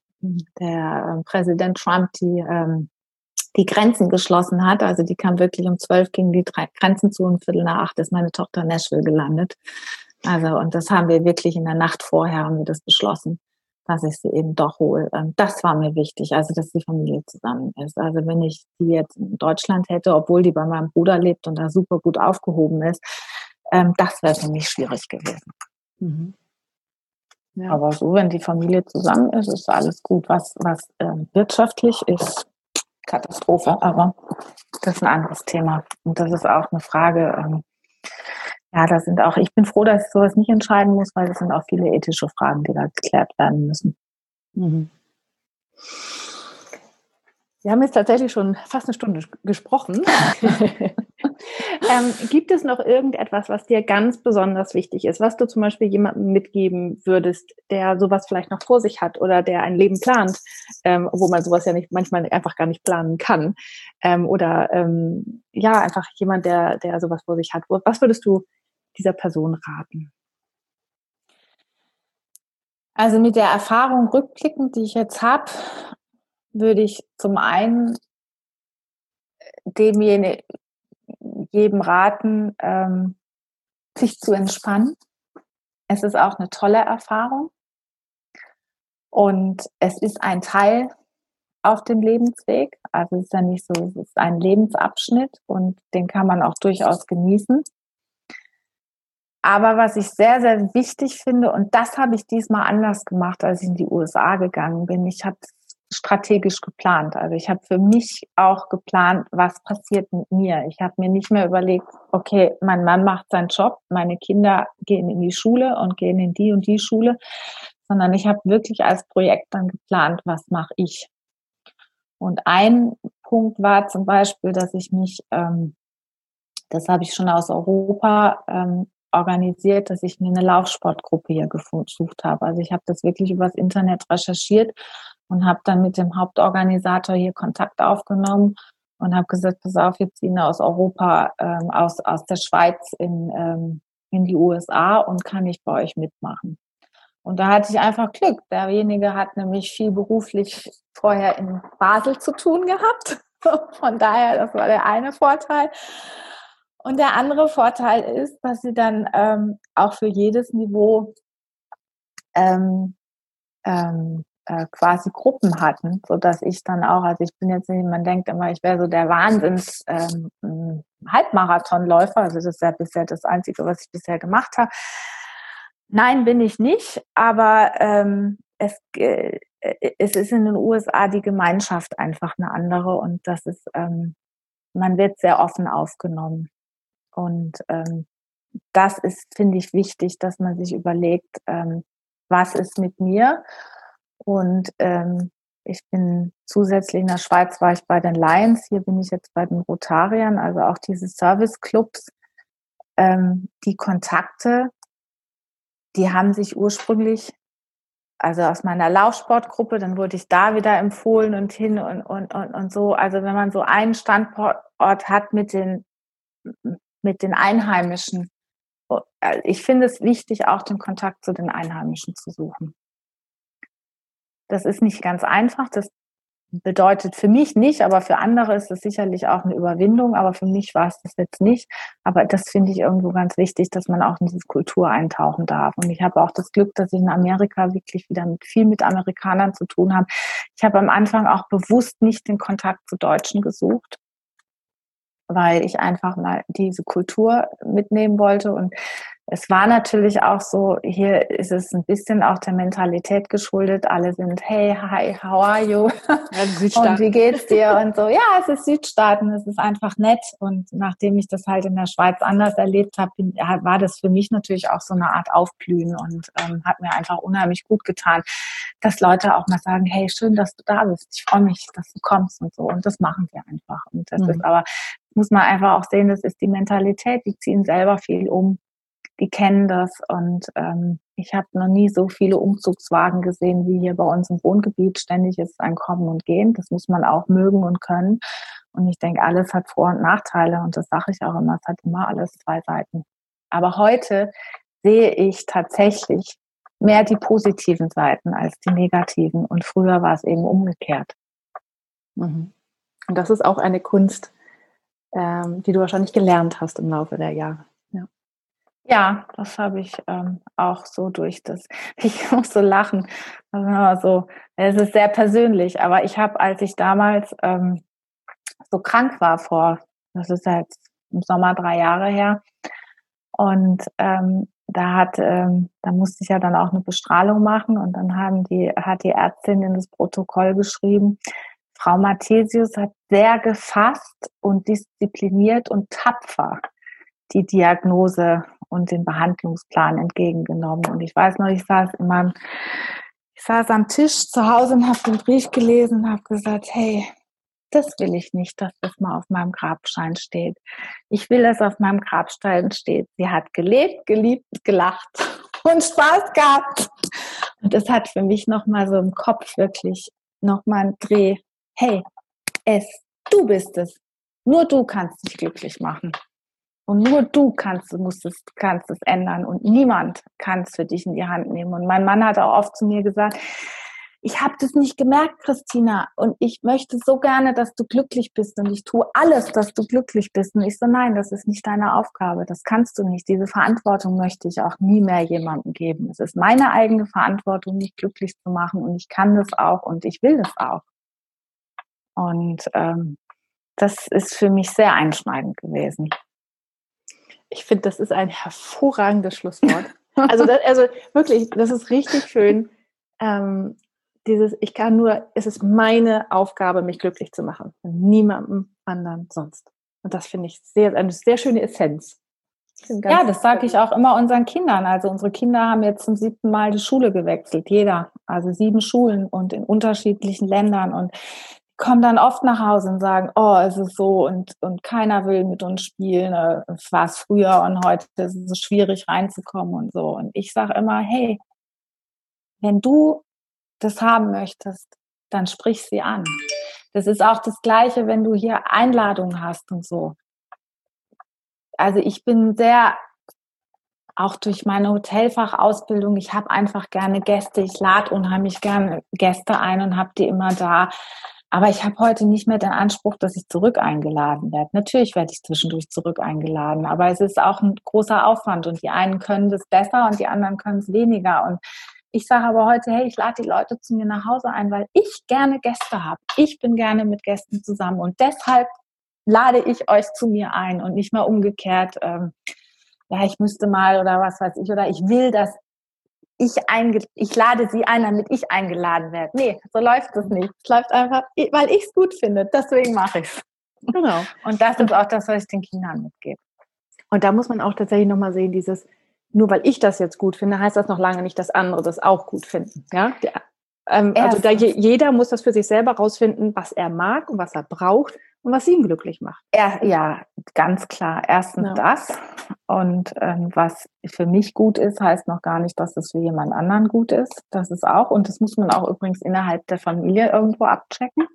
der äh, Präsident Trump die ähm, die Grenzen geschlossen hat. Also die kam wirklich um zwölf gegen die drei Grenzen zu und Viertel nach acht ist meine Tochter Nashville gelandet. Also und das haben wir wirklich in der Nacht vorher haben wir das beschlossen, dass ich sie eben doch hole. Ähm, das war mir wichtig, also dass die Familie zusammen ist. Also wenn ich die jetzt in Deutschland hätte, obwohl die bei meinem Bruder lebt und da super gut aufgehoben ist, ähm, das wäre für mich schwierig gewesen. Mhm. Ja. Aber so, wenn die Familie zusammen ist, ist alles gut. Was, was ähm, wirtschaftlich ist, Katastrophe, aber das ist ein anderes Thema. Und das ist auch eine Frage, ähm, ja, da sind auch, ich bin froh, dass ich sowas nicht entscheiden muss, weil das sind auch viele ethische Fragen, die da geklärt werden müssen. Mhm. Wir haben jetzt tatsächlich schon fast eine Stunde gesprochen. ähm, gibt es noch irgendetwas, was dir ganz besonders wichtig ist, was du zum Beispiel jemandem mitgeben würdest, der sowas vielleicht noch vor sich hat oder der ein Leben plant, ähm, wo man sowas ja nicht manchmal einfach gar nicht planen kann, ähm, oder ähm, ja einfach jemand, der der sowas vor sich hat. Was würdest du dieser Person raten? Also mit der Erfahrung rückblickend, die ich jetzt habe, würde ich zum einen demjenigen jedem raten, ähm, sich zu entspannen. Es ist auch eine tolle Erfahrung und es ist ein Teil auf dem Lebensweg. Also es ist ja nicht so, es ist ein Lebensabschnitt und den kann man auch durchaus genießen. Aber was ich sehr, sehr wichtig finde, und das habe ich diesmal anders gemacht, als ich in die USA gegangen bin. Ich habe strategisch geplant. Also ich habe für mich auch geplant, was passiert mit mir. Ich habe mir nicht mehr überlegt, okay, mein Mann macht seinen Job, meine Kinder gehen in die Schule und gehen in die und die Schule, sondern ich habe wirklich als Projekt dann geplant, was mache ich. Und ein Punkt war zum Beispiel, dass ich mich, ähm, das habe ich schon aus Europa ähm, organisiert, dass ich mir eine Laufsportgruppe hier gesucht habe. Also ich habe das wirklich übers Internet recherchiert und habe dann mit dem Hauptorganisator hier Kontakt aufgenommen und habe gesagt, pass auf, wir ziehen aus Europa, ähm, aus, aus der Schweiz in, ähm, in die USA und kann ich bei euch mitmachen. Und da hatte ich einfach Glück. Derjenige hat nämlich viel beruflich vorher in Basel zu tun gehabt. Von daher, das war der eine Vorteil. Und der andere Vorteil ist, dass sie dann ähm, auch für jedes Niveau ähm, ähm, äh, quasi Gruppen hatten, so dass ich dann auch, also ich bin jetzt nicht, man denkt immer, ich wäre so der Wahnsinns ähm, Halbmarathonläufer, also das ist ja bisher das Einzige, was ich bisher gemacht habe. Nein, bin ich nicht, aber ähm, es, äh, es ist in den USA die Gemeinschaft einfach eine andere und das ist, ähm, man wird sehr offen aufgenommen. Und ähm, das ist, finde ich, wichtig, dass man sich überlegt, ähm, was ist mit mir? Und ähm, ich bin zusätzlich in der Schweiz war ich bei den Lions, hier bin ich jetzt bei den Rotariern, also auch diese Service-Clubs, ähm, die Kontakte, die haben sich ursprünglich, also aus meiner Laufsportgruppe, dann wurde ich da wieder empfohlen und hin und, und, und, und so. Also wenn man so einen Standort hat mit den, mit den Einheimischen. Oh, äh, ich finde es wichtig, auch den Kontakt zu den Einheimischen zu suchen. Das ist nicht ganz einfach. Das bedeutet für mich nicht, aber für andere ist es sicherlich auch eine Überwindung. Aber für mich war es das jetzt nicht. Aber das finde ich irgendwo ganz wichtig, dass man auch in diese Kultur eintauchen darf. Und ich habe auch das Glück, dass ich in Amerika wirklich wieder mit, viel mit Amerikanern zu tun habe. Ich habe am Anfang auch bewusst nicht den Kontakt zu Deutschen gesucht, weil ich einfach mal diese Kultur mitnehmen wollte und es war natürlich auch so, hier ist es ein bisschen auch der Mentalität geschuldet. Alle sind, hey, hi, how are you? Ja, und wie geht's dir? Und so, ja, es ist Südstaaten, es ist einfach nett. Und nachdem ich das halt in der Schweiz anders erlebt habe, war das für mich natürlich auch so eine Art Aufblühen und ähm, hat mir einfach unheimlich gut getan, dass Leute auch mal sagen, hey, schön, dass du da bist. Ich freue mich, dass du kommst und so. Und das machen wir einfach. Und das mhm. ist aber, muss man einfach auch sehen, das ist die Mentalität, die ziehen selber viel um die kennen das. Und ähm, ich habe noch nie so viele Umzugswagen gesehen wie hier bei uns im Wohngebiet. Ständig ist ein Kommen und Gehen. Das muss man auch mögen und können. Und ich denke, alles hat Vor- und Nachteile. Und das sage ich auch immer, es hat immer alles zwei Seiten. Aber heute sehe ich tatsächlich mehr die positiven Seiten als die negativen. Und früher war es eben umgekehrt. Mhm. Und das ist auch eine Kunst, ähm, die du wahrscheinlich gelernt hast im Laufe der Jahre. Ja, das habe ich ähm, auch so durch das. Ich muss so lachen. Also, es ist sehr persönlich, aber ich habe, als ich damals ähm, so krank war vor, das ist jetzt im Sommer drei Jahre her, Und ähm, da hat, ähm, da musste ich ja dann auch eine Bestrahlung machen und dann haben die, hat die Ärztin in das Protokoll geschrieben, Frau Mathesius hat sehr gefasst und diszipliniert und tapfer die Diagnose und den Behandlungsplan entgegengenommen. Und ich weiß noch, ich saß in meinem, ich saß am Tisch zu Hause und habe den Brief gelesen und habe gesagt, hey, das will ich nicht, dass das mal auf meinem Grabstein steht. Ich will, dass auf meinem Grabstein steht. Sie hat gelebt, geliebt, gelacht und Spaß gehabt. Und das hat für mich nochmal so im Kopf wirklich nochmal einen Dreh. Hey, es, du bist es. Nur du kannst dich glücklich machen. Und nur du kannst, musst es, kannst es ändern und niemand kann es für dich in die Hand nehmen. Und mein Mann hat auch oft zu mir gesagt, ich habe das nicht gemerkt, Christina, und ich möchte so gerne, dass du glücklich bist und ich tue alles, dass du glücklich bist. Und ich so, nein, das ist nicht deine Aufgabe, das kannst du nicht. Diese Verantwortung möchte ich auch nie mehr jemandem geben. Es ist meine eigene Verantwortung, mich glücklich zu machen und ich kann das auch und ich will das auch. Und ähm, das ist für mich sehr einschneidend gewesen. Ich finde, das ist ein hervorragendes Schlusswort. Also, das, also wirklich, das ist richtig schön. Ähm, dieses, ich kann nur, es ist meine Aufgabe, mich glücklich zu machen. Und niemandem anderen sonst. Und das finde ich sehr, eine sehr schöne Essenz. Ja, das sage ich auch immer unseren Kindern. Also unsere Kinder haben jetzt zum siebten Mal die Schule gewechselt, jeder. Also sieben Schulen und in unterschiedlichen Ländern. Und kommen dann oft nach Hause und sagen, oh, es ist so und, und keiner will mit uns spielen. Es war es früher und heute ist es so schwierig reinzukommen und so. Und ich sage immer, hey, wenn du das haben möchtest, dann sprich sie an. Das ist auch das Gleiche, wenn du hier Einladungen hast und so. Also ich bin sehr, auch durch meine Hotelfachausbildung, ich habe einfach gerne Gäste. Ich lade unheimlich gerne Gäste ein und habe die immer da. Aber ich habe heute nicht mehr den Anspruch, dass ich zurück eingeladen werde. Natürlich werde ich zwischendurch zurück eingeladen, aber es ist auch ein großer Aufwand und die einen können das besser und die anderen können es weniger. Und ich sage aber heute, hey, ich lade die Leute zu mir nach Hause ein, weil ich gerne Gäste habe. Ich bin gerne mit Gästen zusammen und deshalb lade ich euch zu mir ein und nicht mal umgekehrt. Ähm, ja, ich müsste mal oder was weiß ich oder ich will, dass ich, ich lade sie ein, damit ich eingeladen werde. Nee, so läuft es nicht. Es läuft einfach, weil ich es gut finde. Deswegen mache ich es. Genau. Und das ist auch das, was ich den Kindern mitgebe. Und da muss man auch tatsächlich nochmal sehen, dieses, nur weil ich das jetzt gut finde, heißt das noch lange nicht, dass andere das auch gut finden. Ja? Der, ähm, also da je, jeder muss das für sich selber rausfinden, was er mag und was er braucht und was ihn glücklich macht. Ja, ja ganz klar. Erstens ja. das. Und ähm, was für mich gut ist, heißt noch gar nicht, dass es für jemand anderen gut ist. Das ist auch. Und das muss man auch übrigens innerhalb der Familie irgendwo abchecken.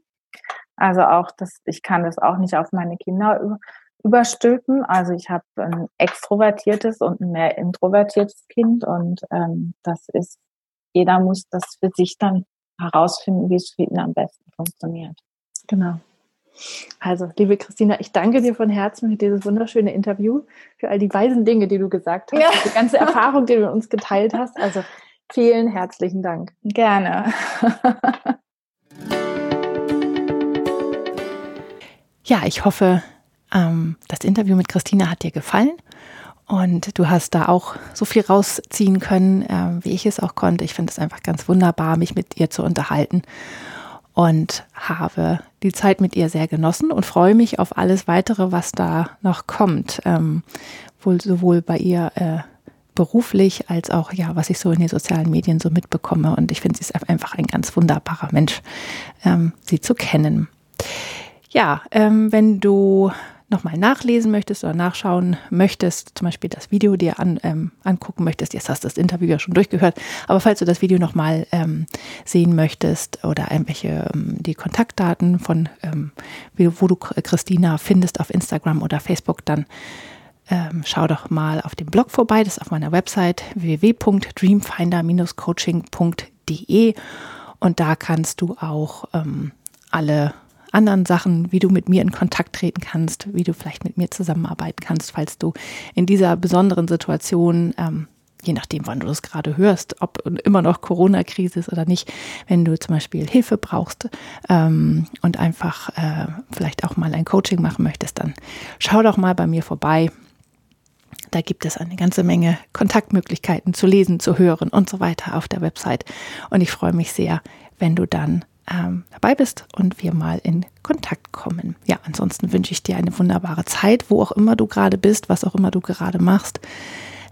Also auch das, ich kann das auch nicht auf meine Kinder über, überstülpen. Also ich habe ein extrovertiertes und ein mehr introvertiertes Kind und ähm, das ist, jeder muss das für sich dann herausfinden, wie es für ihn am besten funktioniert. Genau. Also, liebe Christina, ich danke dir von Herzen für dieses wunderschöne Interview, für all die weisen Dinge, die du gesagt hast, ja. die ganze Erfahrung, die du mit uns geteilt hast. Also, vielen herzlichen Dank. Gerne. ja, ich hoffe, ähm, das Interview mit Christina hat dir gefallen und du hast da auch so viel rausziehen können, äh, wie ich es auch konnte. Ich finde es einfach ganz wunderbar, mich mit ihr zu unterhalten und habe die Zeit mit ihr sehr genossen und freue mich auf alles weitere, was da noch kommt. Ähm, wohl sowohl bei ihr äh, beruflich als auch ja, was ich so in den sozialen Medien so mitbekomme. Und ich finde, sie ist einfach ein ganz wunderbarer Mensch, ähm, sie zu kennen. Ja, ähm, wenn du nochmal nachlesen möchtest oder nachschauen möchtest, zum Beispiel das Video dir an, ähm, angucken möchtest, jetzt hast du das Interview ja schon durchgehört, aber falls du das Video nochmal ähm, sehen möchtest oder irgendwelche ähm, die Kontaktdaten von, ähm, wo du Christina findest auf Instagram oder Facebook, dann ähm, schau doch mal auf dem Blog vorbei, das ist auf meiner Website www.dreamfinder-coaching.de und da kannst du auch ähm, alle anderen Sachen, wie du mit mir in Kontakt treten kannst, wie du vielleicht mit mir zusammenarbeiten kannst, falls du in dieser besonderen Situation, ähm, je nachdem, wann du das gerade hörst, ob immer noch Corona-Krise ist oder nicht, wenn du zum Beispiel Hilfe brauchst ähm, und einfach äh, vielleicht auch mal ein Coaching machen möchtest, dann schau doch mal bei mir vorbei. Da gibt es eine ganze Menge Kontaktmöglichkeiten zu lesen, zu hören und so weiter auf der Website. Und ich freue mich sehr, wenn du dann ähm, dabei bist und wir mal in Kontakt kommen. Ja, ansonsten wünsche ich dir eine wunderbare Zeit, wo auch immer du gerade bist, was auch immer du gerade machst.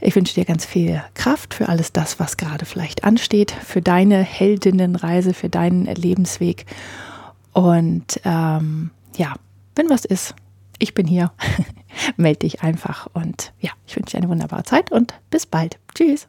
Ich wünsche dir ganz viel Kraft für alles das, was gerade vielleicht ansteht, für deine Heldinnenreise, für deinen Lebensweg. Und ähm, ja, wenn was ist, ich bin hier. Meld dich einfach und ja, ich wünsche dir eine wunderbare Zeit und bis bald. Tschüss.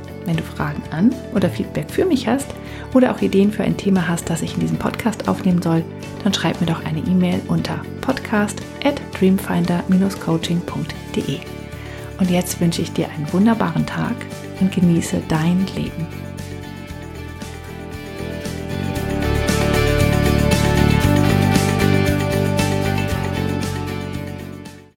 Wenn du Fragen an oder Feedback für mich hast oder auch Ideen für ein Thema hast, das ich in diesem Podcast aufnehmen soll, dann schreib mir doch eine E-Mail unter podcast at dreamfinder-coaching.de. Und jetzt wünsche ich dir einen wunderbaren Tag und genieße dein Leben.